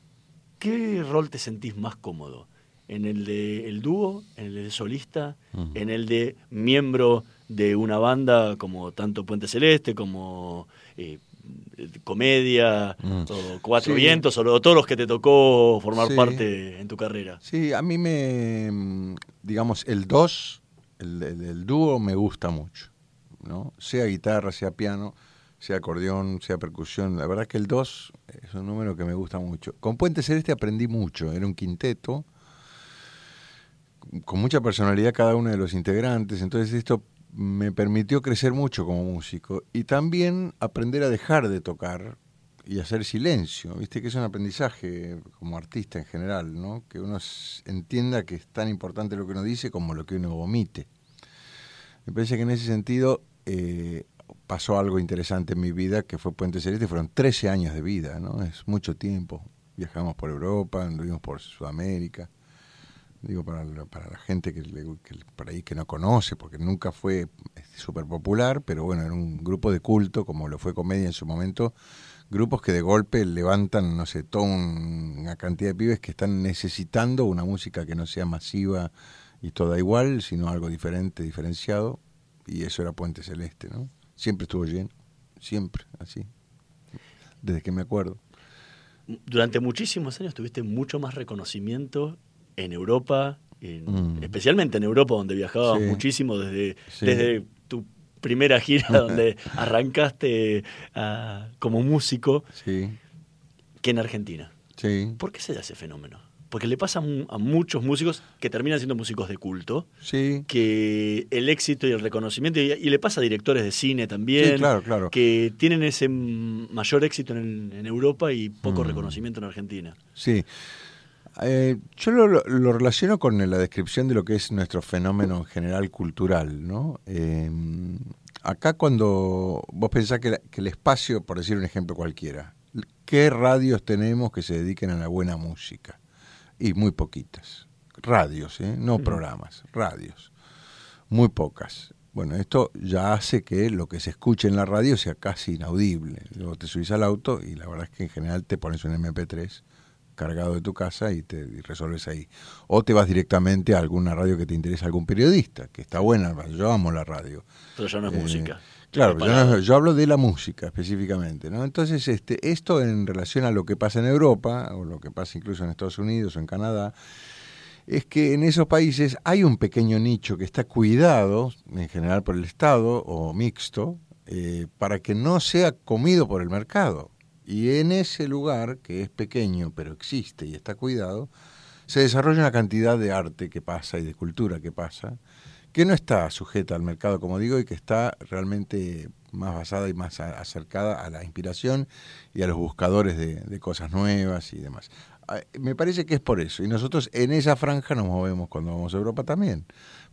S6: qué rol te sentís más cómodo? ¿En el de el dúo? ¿En el de solista? ¿En el de miembro de una banda como tanto Puente Celeste como eh, Comedia
S8: Mm.
S6: o Cuatro
S8: Sí.
S6: Vientos o lo- todos los que te tocó formar
S8: Sí.
S6: parte en tu carrera?
S8: Sí, a mí me, digamos, el 2, el, el- dúo me gusta mucho, ¿no? Sea guitarra, sea piano, sea acordeón, sea percusión. La verdad que el 2 es un número que me gusta mucho. Con Puente Celeste aprendí mucho, era un quinteto, con mucha personalidad cada uno de los integrantes, entonces esto me permitió crecer mucho como músico y también aprender a dejar de tocar y hacer silencio, viste que es un aprendizaje como artista en general, ¿no? Que uno entienda que es tan importante lo que uno dice como lo que uno vomite. Me parece que en ese sentido eh, pasó algo interesante en mi vida, que fue Puente Celeste, fueron 13 años de vida, ¿no? Es mucho tiempo. Viajamos por Europa, anduvimos por Sudamérica,
S7: digo para, para la gente que, que por ahí que no conoce, porque nunca fue súper popular, pero bueno, era un grupo de culto, como lo fue Comedia en su momento, grupos que de golpe levantan, no sé, toda un- una cantidad de pibes que están necesitando una música que no sea masiva y toda igual, sino algo diferente, diferenciado, y eso era Puente Celeste, ¿no? Siempre estuvo lleno, siempre, así, desde que me acuerdo.
S6: Durante muchísimos años tuviste mucho más reconocimiento en Europa, en-
S7: Mm.
S6: especialmente en Europa, donde viajabas
S7: Sí.
S6: muchísimo desde,
S7: Sí.
S6: desde tu primera gira, donde arrancaste ah, como músico,
S7: Sí,
S6: que en Argentina.
S7: sí,
S6: ¿Por qué se da ese fenómeno? Porque le pasa a mu- a muchos músicos que terminan siendo músicos de culto,
S7: sí.
S6: que el éxito y el reconocimiento, y, y le pasa a directores de cine también,
S7: Sí, claro, claro.
S6: que tienen ese mayor éxito en, en Europa y poco
S7: Mm.
S6: reconocimiento en Argentina.
S7: Sí. Eh, yo lo, lo- relaciono con la descripción de lo que es nuestro fenómeno en general cultural, ¿no? Eh, acá cuando vos pensás que, la- que el espacio, por decir un ejemplo cualquiera, ¿qué radios tenemos que se dediquen a la buena música? Y muy poquitas. Radios, ¿eh? No programas, radios. Muy pocas. Bueno, esto ya hace que lo que se escuche en la radio sea casi inaudible. Luego te subís al auto y la verdad es que en general te pones un MP3 cargado de tu casa y te y resolves ahí. O te vas directamente a alguna radio que te interesa, algún periodista, que está buena, yo amo la radio.
S6: Pero ya no es
S7: Eh,
S6: música.
S7: Claro, yo, no- yo hablo de la música específicamente, ¿no? Entonces, este, esto en relación a lo que pasa en Europa, o lo que pasa incluso en Estados Unidos o en Canadá, es que en esos países hay un pequeño nicho que está cuidado, en general por el Estado o mixto, eh, para que no sea comido por el mercado. Y en ese lugar, que es pequeño pero existe y está cuidado, se desarrolla una cantidad de arte que pasa y de cultura que pasa, que no está sujeta al mercado, como digo, y que está realmente más basada y más acercada a la inspiración y a los buscadores de, de cosas nuevas y demás. Ah, Me parece que es por eso. Y nosotros en esa franja nos movemos cuando vamos a Europa también.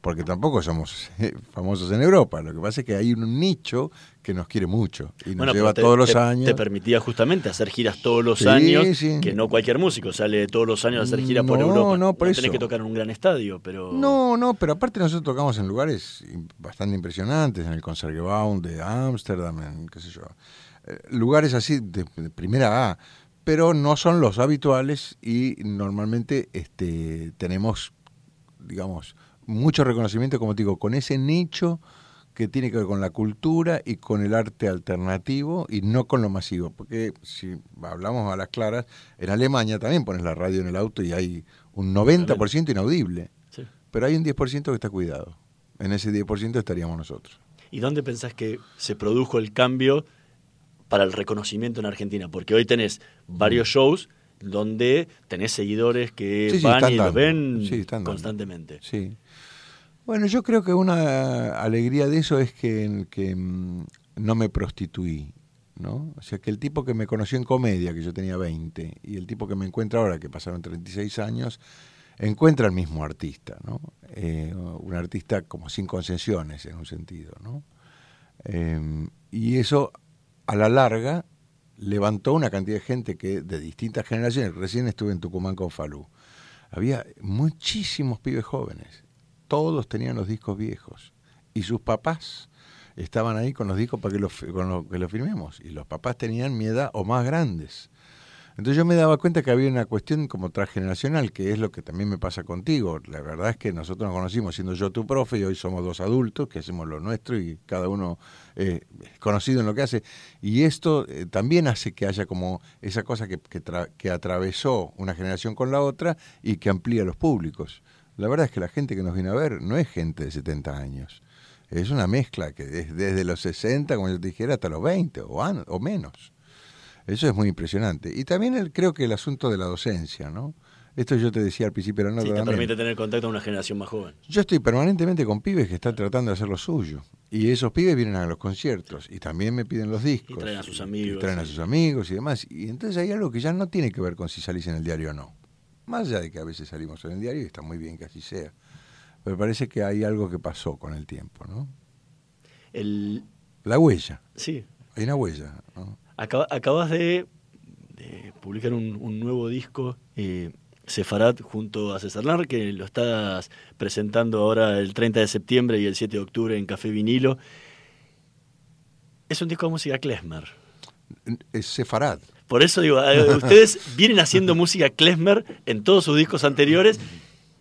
S7: Porque tampoco somos eh, famosos en Europa. Lo que pasa es que hay un nicho que nos quiere mucho y nos
S6: Bueno,
S7: lleva
S6: te-
S7: todos los
S6: te-
S7: años.
S6: Te permitía justamente hacer giras todos los
S7: Sí,
S6: años,
S7: sí.
S6: que no cualquier músico sale todos los años a hacer gira por
S7: No,
S6: Europa.
S7: no, por
S6: tenés
S7: eso.
S6: que tocar en un gran estadio, pero...
S7: No, no, pero aparte nosotros tocamos en lugares bastante impresionantes, en el Concertgebouw de Ámsterdam, en qué sé yo, eh, lugares así de, de primera A, pero no son los habituales y normalmente este, tenemos, digamos, mucho reconocimiento, como te digo, con ese nicho que tiene que ver con la cultura y con el arte alternativo y no con lo masivo. Porque si hablamos a las claras, en Alemania también pones la radio en el auto y hay un 90% inaudible,
S6: Sí.
S7: pero hay un 10% que está cuidado. En ese 10% estaríamos nosotros.
S6: ¿Y dónde pensás que se produjo el cambio para el reconocimiento en Argentina? Porque hoy tenés varios shows donde tenés seguidores que
S7: Mm. Sí,
S6: van y los
S7: dando.
S6: ven
S7: Sí, están dando.
S6: constantemente.
S7: Sí. Bueno, yo creo que una alegría de eso es que, que, mm, no me prostituí, ¿no? O sea, que el tipo que me conoció en comedia, que yo tenía 20, y el tipo que me encuentra ahora, que pasaron 36 años, encuentra el mismo artista, ¿no? Eh, un artista como sin concesiones, en un sentido, ¿no? Eh, y eso, a la larga, levantó una cantidad de gente que de distintas generaciones, recién estuve en Tucumán con Falú, había muchísimos pibes jóvenes, todos tenían los discos viejos, y sus papás estaban ahí con los discos para que los, con lo, que los firmemos, y los papás tenían mi edad o más grandes. Entonces yo me daba cuenta que había una cuestión como transgeneracional, que es lo que también me pasa contigo. La verdad es que nosotros nos conocimos siendo yo tu profe y hoy somos dos adultos que hacemos lo nuestro y cada uno eh, es conocido en lo que hace. Y esto eh, también hace que haya como esa cosa que, que atravesó una generación con la otra y que amplía los públicos. La verdad es que la gente que nos viene a ver no es gente de 70 años. Es una mezcla que es desde los 60, como yo te dijera, hasta los 20 o, menos. Eso es muy impresionante. Y también el, creo que el asunto de la docencia, ¿no? Esto yo te decía al principio de la nota
S6: Sí, te permite tener contacto con una generación más joven.
S7: Yo estoy permanentemente con pibes que están tratando de hacer lo suyo. Y esos pibes vienen a los conciertos y también me piden los discos.
S6: Y traen a sus
S7: y
S6: amigos,
S7: traen a sus amigos y demás. Y entonces hay algo que ya no tiene que ver con si salís en el diario o no. Más allá de que a veces salimos en el diario y está muy bien que así sea. Pero parece que hay algo que pasó con el tiempo, ¿no?
S6: El,
S7: La huella.
S6: sí,
S7: Hay una huella,
S6: acabas de, de publicar un, un nuevo disco. eh, Sefarad junto a César Lar, que lo estás presentando ahora el 30 de septiembre y el 7 de octubre en Café Vinilo. Es un disco de música klezmer.
S7: Es Sefarad.
S6: Por eso digo, eh, ustedes vienen haciendo música klezmer en todos sus discos anteriores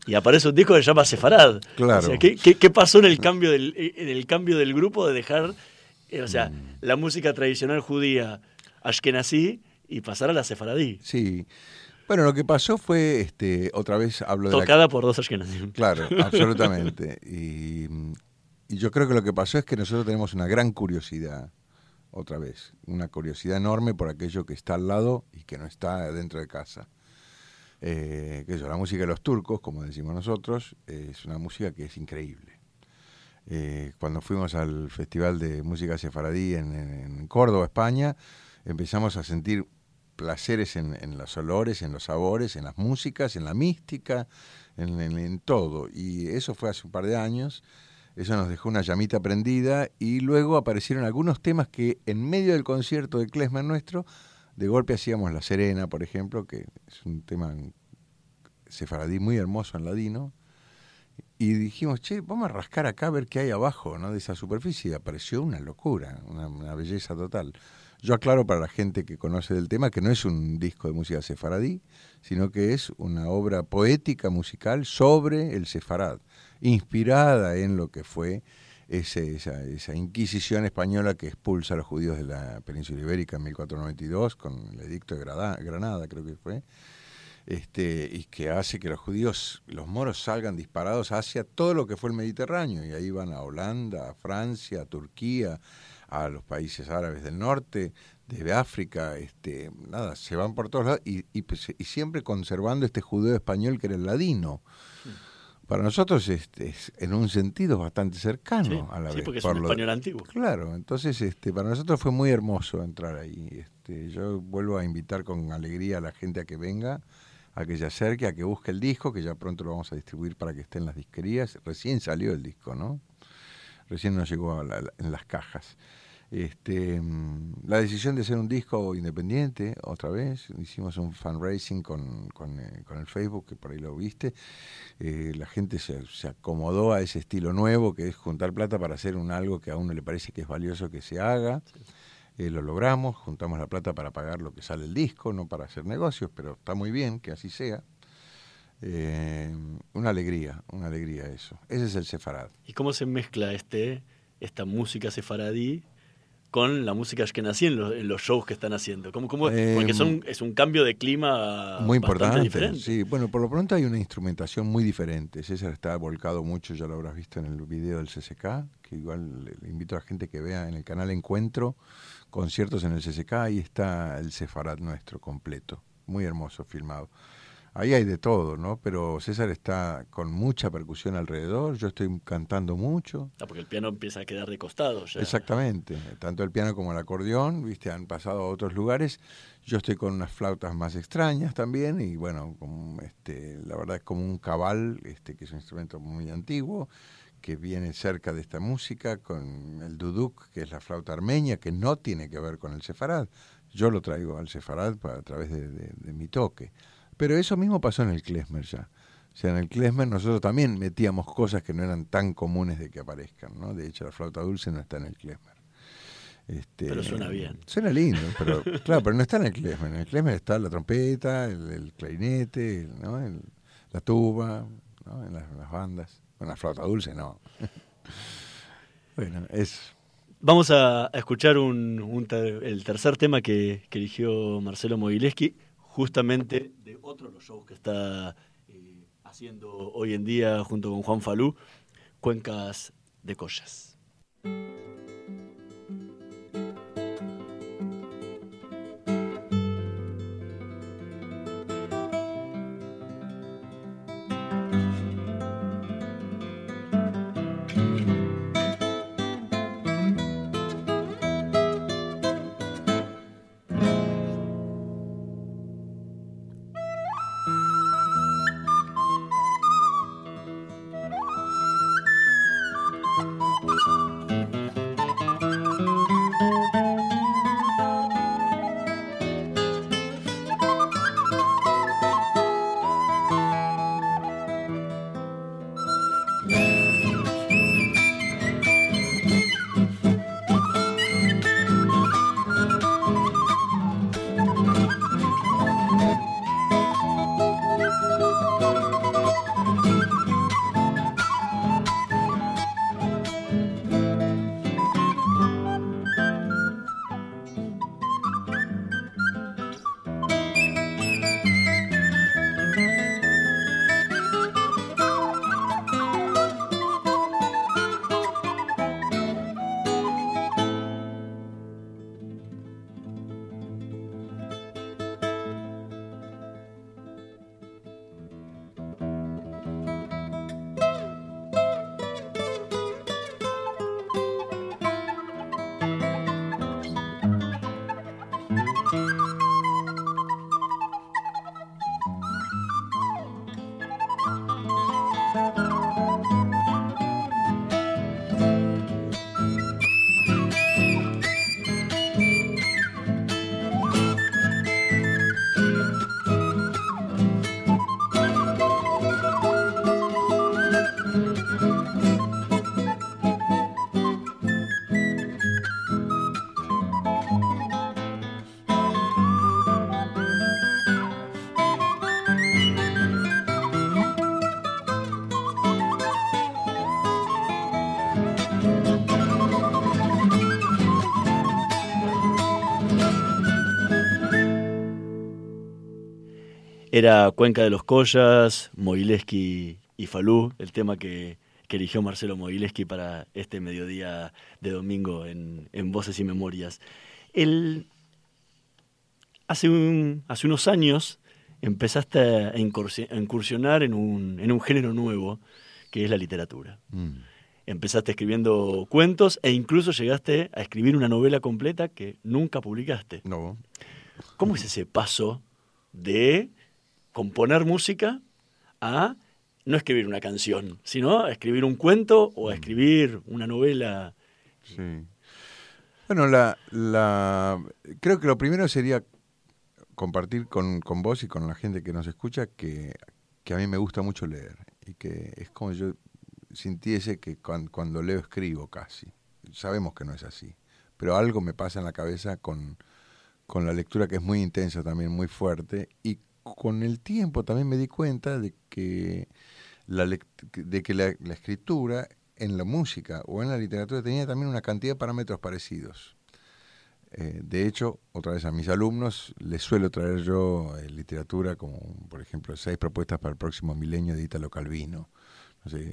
S6: y aparece un disco que se llama Sefarad.
S7: Claro.
S6: O sea, ¿qué, qué, qué pasó en el cambio del, en el cambio del grupo de dejar, eh, o sea,
S7: Mm.
S6: la música tradicional judía ashkenazí y pasar a la sefaradí?
S7: Sí. Bueno, lo que pasó fue, este, otra vez hablo de la
S6: Tocada por dos ashkenazí.
S7: Claro, absolutamente. Y, y yo creo que lo que pasó es que nosotros tenemos una gran curiosidad, otra vez, una curiosidad enorme por aquello que está al lado y que no está dentro de casa. Eh, que eso, la música de los turcos, como decimos nosotros, es una música que es increíble. Eh, cuando fuimos al Festival de Música Sefaradí en, Córdoba, España, empezamos a sentir placeres en, los olores, en los sabores, en las músicas, en la mística, en todo. Y eso fue hace un par de años. Eso nos dejó una llamita prendida y luego aparecieron algunos temas que en medio del concierto de Klezmer nuestro, de golpe hacíamos La Serena, por ejemplo, que es un tema sefaradí muy hermoso en ladino. Y dijimos, che, vamos a rascar acá a ver qué hay abajo ¿no? de esa superficie. Y apareció una locura, una belleza total. Yo aclaro para la gente que conoce del tema que no es un disco de música sefaradí, sino que es una obra poética musical sobre el sefarad, inspirada en lo que fue ese- esa, Inquisición española que expulsa a los judíos de la península ibérica en 1492 con el edicto de Granada, creo que fue este, y que hace que los judíos, los moros salgan disparados hacia todo lo que fue el Mediterráneo, y ahí van a Holanda, a Francia, a Turquía, a los países árabes del norte, de África, este, nada, se van por todos lados y, y, pues, y siempre conservando este judeo español que era el ladino. Para nosotros este, es en un sentido bastante cercano
S6: Sí,
S7: a la
S6: sí,
S7: vez.
S6: porque es
S7: por
S6: un
S7: lo-
S6: español antiguo.
S7: Claro, entonces este, para nosotros fue muy hermoso entrar ahí. Este, yo vuelvo a invitar con alegría a la gente a que venga, a que se acerque, a que busque el disco, que ya pronto lo vamos a distribuir para que esté en las disquerías. Recién salió el disco, ¿no? Recién nos llegó a la- en las cajas. Este, mm, la decisión de hacer un disco independiente, otra vez, hicimos un fundraising con, con, eh, con el Facebook, que por ahí lo viste. Eh, la gente se, se acomodó a ese estilo nuevo, que es juntar plata para hacer un algo que a uno le parece que es valioso que se haga. Eh, lo logramos, juntamos la plata para pagar lo que sale el disco, no para hacer negocios, pero está muy bien que así sea. Eh, una alegría, una alegría eso. Ese es el sefarad.
S6: ¿Y cómo se mezcla este, esta música sefaradí con la música en, los- en los shows que están haciendo? ¿Cómo, cómo-
S7: Eh,
S6: porque son, es un cambio de clima
S7: muy importante.
S6: diferente.
S7: Sí, bueno, por lo pronto hay una instrumentación muy diferente. César está volcado mucho, ya lo habrás visto en el video del CCK, que igual le invito a la gente que vea en el canal Encuentro, conciertos en el CCK, ahí está el Sefarad nuestro completo, muy hermoso filmado. Ahí hay de todo, ¿no? Pero César está con mucha percusión alrededor, yo estoy cantando mucho,
S6: Ah, porque el piano empieza a quedar de costado ya.
S7: Exactamente, tanto el piano como el acordeón, viste, han pasado a otros lugares. Yo estoy con unas flautas más extrañas también y bueno, este, la verdad es como un cabal, este, que es un instrumento muy antiguo, que viene cerca de esta música, con el duduk, que es la flauta armenia, que no tiene que ver con el sefarad. Yo lo traigo al sefarad a través de, de- de mi toque. Pero eso mismo pasó en el klezmer ya. O sea, en el klezmer nosotros también metíamos cosas que no eran tan comunes de que aparezcan, ¿no? De hecho, la flauta dulce no está en el klezmer. Este,
S6: Pero suena bien.
S7: Suena lindo, pero claro, pero no está en el klezmer. En el klezmer está la trompeta, el, el clarinete, el- ¿no? El- la tuba, ¿no? En las, en las bandas. Bueno, la flauta dulce no. bueno, es
S6: Vamos a, escuchar un, un ter- el tercer tema que, que eligió Marcelo Mogileski, justamente de otro de los shows que está eh, haciendo hoy en día junto con Juan Falú, Cuencas de Collas. Era Cuenca de los Collas, Mogileski y Falú, el tema que, que eligió Marcelo Mogileski para este mediodía de domingo en, en Voces y Memorias. El, hace, un, hace unos años empezaste a incursionar en un, en un género nuevo, que es la literatura.
S7: Mm.
S6: Empezaste escribiendo cuentos e incluso llegaste a escribir una novela completa que nunca publicaste.
S7: No.
S6: ¿Cómo es ese paso de componer música a no escribir una canción, sino a escribir un cuento o a escribir una novela?
S7: Sí. Bueno, la, la, creo que lo primero sería compartir con, con vos y con la gente que nos escucha que, que a mí me gusta mucho leer y que es como yo sintiese que cuan- cuando leo escribo casi. Sabemos que no es así, pero algo me pasa en la cabeza con, con la lectura que es muy intensa también, muy fuerte y con el tiempo también me di cuenta de que la, de que la, escritura en la música o en la literatura tenía también una cantidad de parámetros parecidos. Eh, de hecho, otra vez a mis alumnos les suelo traer yo eh, literatura como, por ejemplo, seis propuestas para el próximo milenio de Italo Calvino.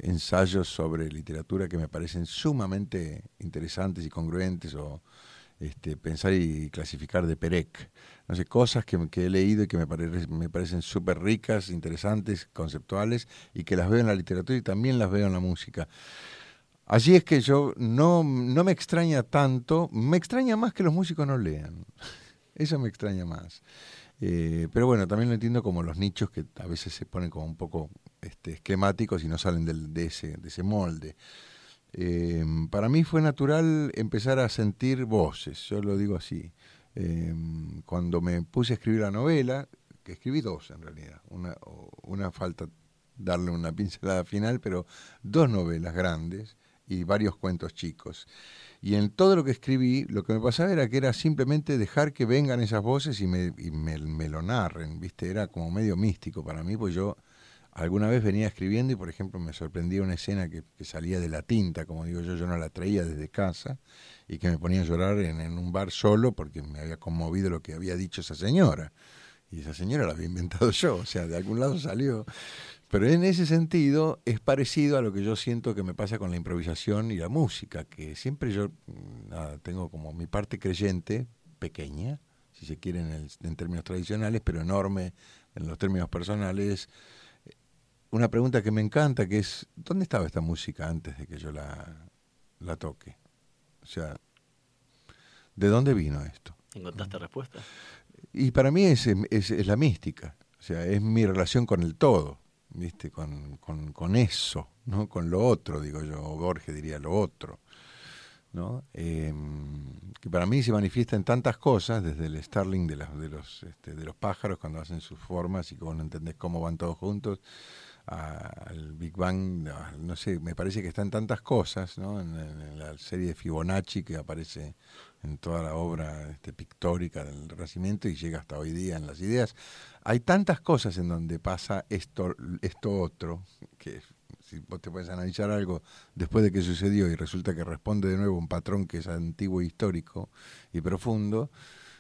S7: Ensayos sobre literatura que me parecen sumamente interesantes y congruentes o este, pensar y clasificar de Perec. No sé, cosas que, que he leído y que me, parece- me parecen súper ricas, interesantes, conceptuales y que las veo en la literatura y también las veo en la música. Allí es que yo no, no me extraña tanto, me extraña más que los músicos no lean. Eso me extraña más. Eh, pero bueno, también lo entiendo como los nichos que a veces se ponen como un poco este, esquemáticos y no salen de, ese, de ese molde. Eh, para mí fue natural empezar a sentir voces, yo lo digo así. Eh, cuando me puse a escribir la novela, que escribí dos en realidad, una, una falta darle una pincelada final, pero dos novelas grandes y varios cuentos chicos. Y en todo lo que escribí, lo que me pasaba era que era simplemente dejar que vengan esas voces y me, y me, me lo narren, ¿viste? Era como medio místico para mí, pues yo alguna vez venía escribiendo y, por ejemplo, me sorprendía una escena que, salía de la tinta, como digo yo, yo no la traía desde casa y que me ponía a llorar en, un bar solo porque me había conmovido lo que había dicho esa señora. Y esa señora la había inventado yo, o sea, de algún lado salió. Pero en ese sentido es parecido a lo que yo siento que me pasa con la improvisación y la música, que siempre yo mm, tengo como mi parte creyente, pequeña, si se quiere en, en términos tradicionales, pero enorme en los términos personales. Una pregunta que me encanta, que es, ¿dónde estaba esta música antes de que yo la, la toque? O sea, ¿de dónde vino esto?
S6: ¿Encontraste respuesta?
S7: Y para mí es, es, es la mística, o sea, es mi relación con el todo, ¿viste? Con, con, con eso, ¿no? Con lo otro, digo yo, o Borges diría lo otro, ¿no? Eh, que para mí se manifiesta en tantas cosas, desde el starling de, las, de, los, este, de los pájaros cuando hacen sus formas y que vos no entendés cómo van todos juntos, al Big Bang, no sé, me parece que está en tantas cosas, ¿no? En, la serie de Fibonacci que aparece en toda la obra este, pictórica del Renacimiento y llega hasta hoy día en las ideas. Hay tantas cosas en donde pasa esto, esto otro, que si vos te puedes analizar algo después de que sucedió y resulta que responde de nuevo un patrón que es antiguo, histórico y profundo,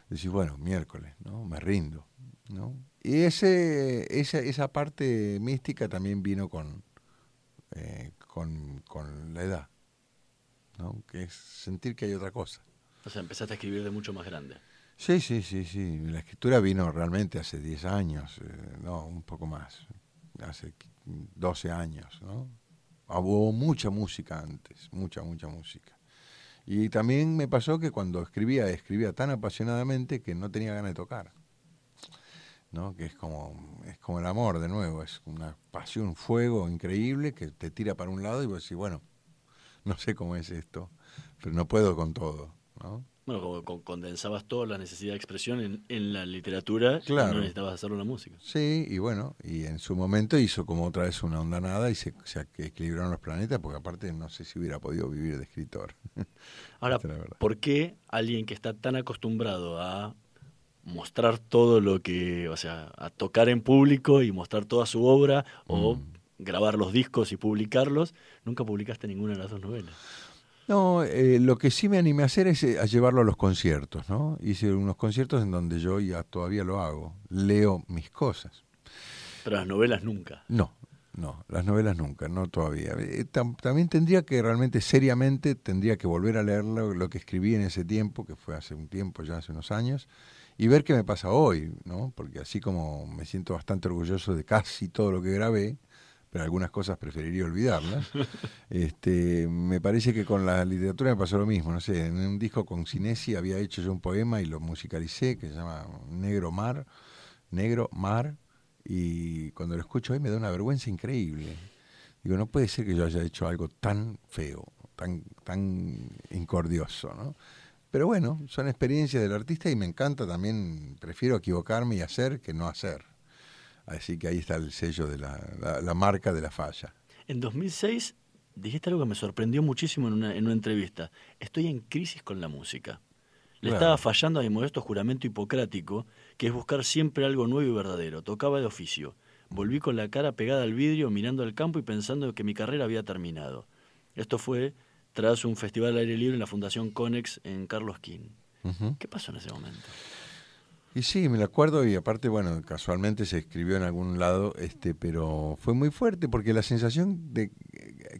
S7: decís, bueno, miércoles, ¿no? Me rindo, ¿no? Y ese, esa, esa parte mística también vino con, eh, con, con la edad, ¿no? Que es sentir que hay otra cosa.
S6: O sea, empezaste a escribir de mucho más grande.
S7: Sí, sí, sí, sí. La escritura vino realmente hace 10 años, eh, no, un poco más, hace 12 años, ¿no? Hubo mucha música antes, mucha, mucha música. Y también me pasó que cuando escribía, escribía tan apasionadamente que no tenía ganas de tocar. ¿No? Que es como, es como el amor, de nuevo, es una pasión, un fuego increíble que te tira para un lado y vos decís, bueno, no sé cómo es esto, pero no puedo con todo, ¿no?
S6: Bueno, como con- condensabas toda la necesidad de expresión en, en la literatura y
S7: Claro.
S6: no necesitabas hacerlo en la música.
S7: Sí, y bueno, y en su momento hizo como otra vez una onda nada y se, se equilibraron los planetas, porque aparte no sé si hubiera podido vivir de escritor.
S6: Ahora,
S7: es.
S6: ¿por qué alguien que está tan acostumbrado a mostrar todo lo que, o sea, a tocar en público y mostrar toda su obra o
S7: Mm.
S6: grabar los discos y publicarlos, nunca publicaste ninguna de las dos novelas?
S7: No, eh, lo que sí me animé a hacer es eh, a llevarlo a los conciertos, ¿no? Hice unos conciertos en donde yo ya todavía lo hago, leo mis cosas.
S6: Pero las novelas nunca.
S7: No, no, las novelas nunca, no todavía. Eh, tam- también tendría que realmente, seriamente, tendría que volver a leer lo, lo que escribí en ese tiempo, que fue hace un tiempo, ya hace unos años, y ver qué me pasa hoy, ¿no? Porque así como me siento bastante orgulloso de casi todo lo que grabé, pero algunas cosas preferiría olvidarlas, este, me parece que con la literatura me pasó lo mismo, no sé, en un disco con Cinesi había hecho yo un poema y lo musicalicé, que se llama Negro Mar, Negro Mar, y cuando lo escucho hoy me da una vergüenza increíble. Digo, no puede ser que yo haya hecho algo tan feo, tan, tan incordioso, ¿no? Pero bueno, son experiencias del artista y me encanta también, prefiero equivocarme y hacer que no hacer. Así que ahí está el sello de la, la- la marca de la falla.
S6: En 2006 dijiste algo que me sorprendió muchísimo en una, en una entrevista. Estoy en crisis con la música. Le
S7: Claro.
S6: estaba fallando a mi modesto juramento hipocrático, que es buscar siempre algo nuevo y verdadero. Tocaba de oficio. Volví con la cara pegada al vidrio, mirando al campo y pensando que mi carrera había terminado. Esto fue tras un festival al aire libre en la Fundación Conex en Carlos King.
S7: Ujú.
S6: ¿Qué pasó en ese momento?
S7: Y sí, me lo acuerdo y aparte, bueno, casualmente se escribió en algún lado, este, pero fue muy fuerte porque la sensación de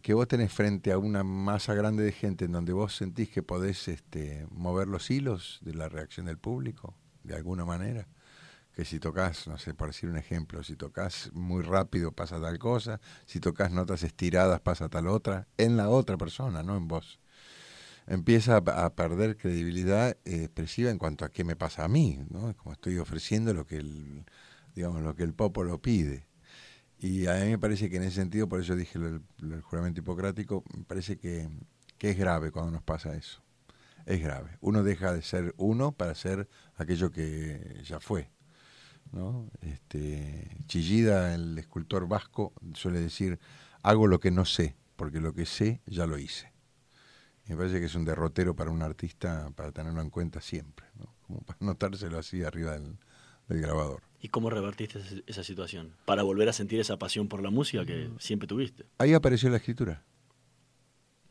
S7: que vos tenés frente a una masa grande de gente en donde vos sentís que podés este, mover los hilos de la reacción del público, de alguna manera, que si tocas, no sé, por decir un ejemplo, si tocas muy rápido pasa tal cosa, si tocas notas estiradas pasa tal otra, en la otra persona, no en vos empieza a, perder credibilidad expresiva en cuanto a qué me pasa a mí, ¿no? Como estoy ofreciendo lo que el, digamos, lo que el pueblo pide. Y a mí me parece que en ese sentido, por eso dije el, el juramento hipocrático, me parece que, que es grave cuando nos pasa eso. Es grave. Uno deja de ser uno para ser aquello que ya fue. ¿No? Este, Chillida, el escultor vasco, suele decir, hago lo que no sé, porque lo que sé ya lo hice. Me parece que es un derrotero para un artista para tenerlo en cuenta siempre, ¿no? como para notárselo así arriba del, del grabador.
S6: ¿Y cómo revertiste esa- esa situación? Para volver a sentir esa pasión por la música que siempre tuviste.
S7: Ahí apareció la escritura.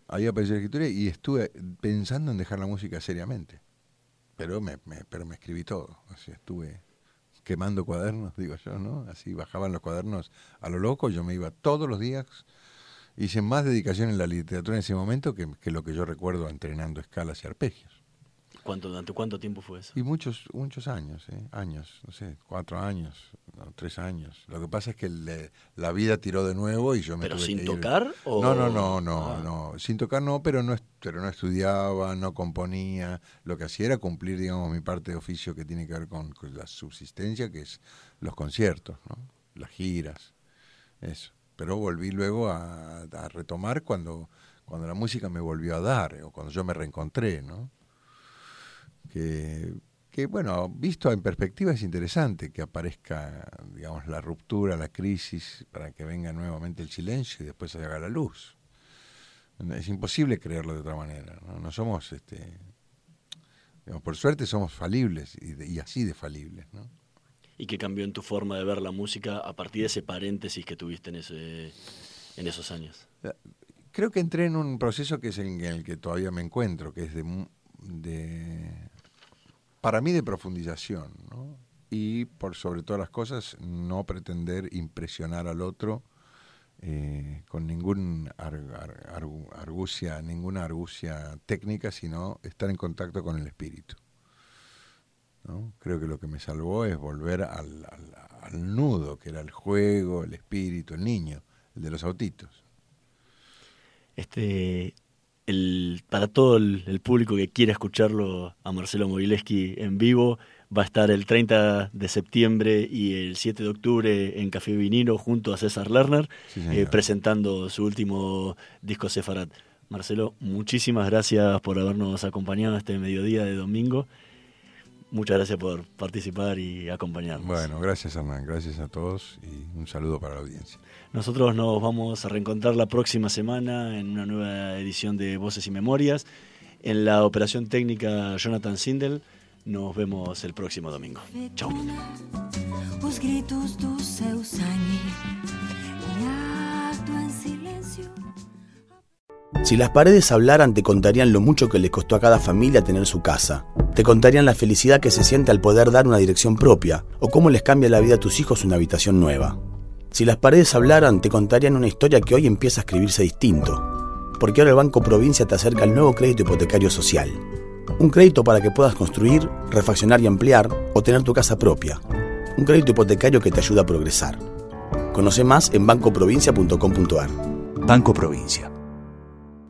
S7: Ahí apareció la escritura y estuve pensando en dejar la música seriamente. Pero me, me- pero me escribí todo. O sea, estuve quemando cuadernos, digo yo, ¿no? Así bajaban los cuadernos a lo loco, yo me iba todos los días. Hice más dedicación en la literatura en ese momento que, que lo que yo recuerdo entrenando escalas y arpegios.
S6: ¿Cuánto, ¿Durante cuánto tiempo fue eso?
S7: Y muchos, muchos años, ¿eh? años, no sé, cuatro años, no, tres años. Lo que pasa es que le- la vida tiró de nuevo y yo me
S6: ¿Pero
S7: tuve
S6: sin
S7: que ir.
S6: tocar o-
S7: No, no, no, no,
S6: Ah.
S7: no. Sin tocar no, pero no, pero no estudiaba, no componía. Lo que hacía era cumplir, digamos, mi parte de oficio que tiene que ver con, con la subsistencia, que es los conciertos, ¿no? Las giras, eso. Pero volví luego a, a retomar cuando, cuando la música me volvió a dar, o cuando yo me reencontré, ¿no? Que, que, bueno, visto en perspectiva es interesante que aparezca, digamos, la ruptura, la crisis, para que venga nuevamente el silencio y después se haga la luz. Es imposible creerlo de otra manera, ¿no? No somos, este, digamos, por suerte somos falibles y, de- y así de falibles, ¿no?
S6: ¿Y qué cambió en tu forma de ver la música a partir de ese paréntesis que tuviste en, ese, en esos años?
S7: Creo que entré en un proceso que es en el que todavía me encuentro, que es de, de para mí de profundización, ¿no? Y por sobre todas las cosas, no pretender impresionar al otro eh, con argu- argucia, ninguna argucia técnica, sino estar en contacto con el espíritu. Creo que lo que me salvó es volver al, al- al nudo, que era el juego, el espíritu, el niño, el de los autitos.
S6: Este, el, para todo el, el público que quiera escucharlo a Marcelo Mogileski en vivo, va a estar el 30 de septiembre y el 7 de octubre en Café Vinilo junto a César Lerner,
S7: Sí,
S6: eh, presentando su último disco Sefarat. Marcelo, muchísimas gracias por habernos acompañado este mediodía de domingo. Muchas gracias por participar y acompañarnos.
S7: Bueno, gracias Hernán, gracias a todos y un saludo para la audiencia.
S6: Nosotros nos vamos a reencontrar la próxima semana en una nueva edición de Voces y Memorias. En la operación técnica Jonathan Sindel. Nos vemos el próximo domingo. Chau.
S9: Os gritos do seu sangue e en silencio.
S3: Si las paredes hablaran te contarían lo mucho que le costó a cada familia tener su casa. Te contarían la felicidad que se siente al poder dar una dirección propia o cómo les cambia la vida a tus hijos una habitación nueva. Si las paredes hablaran, te contarían una historia que hoy empieza a escribirse distinto. Porque ahora el Banco Provincia te acerca al nuevo crédito hipotecario social. Un crédito para que puedas construir, refaccionar y ampliar o tener tu casa propia. Un crédito hipotecario que te ayuda a progresar. Conoce más en bancoprovincia.com.ar.
S4: Banco Provincia.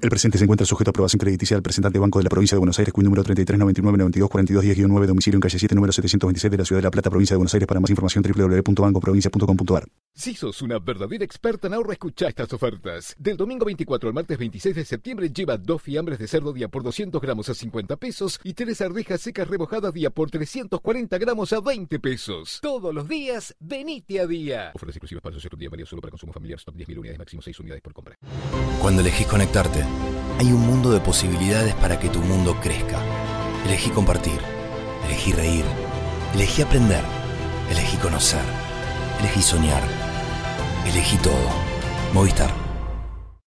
S4: El presente se encuentra sujeto a aprobación crediticia del presentante Banco de la Provincia de Buenos Aires, cuyo número 3399924210-9, domicilio en calle 7, número 726 de la Ciudad de La Plata, Provincia de Buenos Aires. Para más información, www.bancoprovincia.com.ar.
S2: Si sos una verdadera experta en ahorro, escucha estas ofertas. Del domingo 24 al martes 26 de septiembre, lleva dos fiambres de cerdo día por 200 gramos a 50 pesos y tres arvejas secas remojadas día por 340 gramos a 20 pesos. Todos los días, venite a día. Ofertas exclusivas para socios día varios solo para consumo familiar. Stock 10.000 unidades, máximo 6 unidades por compra.
S1: Cuando elegís conectarte, hay un mundo de posibilidades para que tu mundo crezca. Elegí compartir. Elegí reír. Elegí aprender. Elegí conocer. Elegí soñar. Elegí todo. Movistar.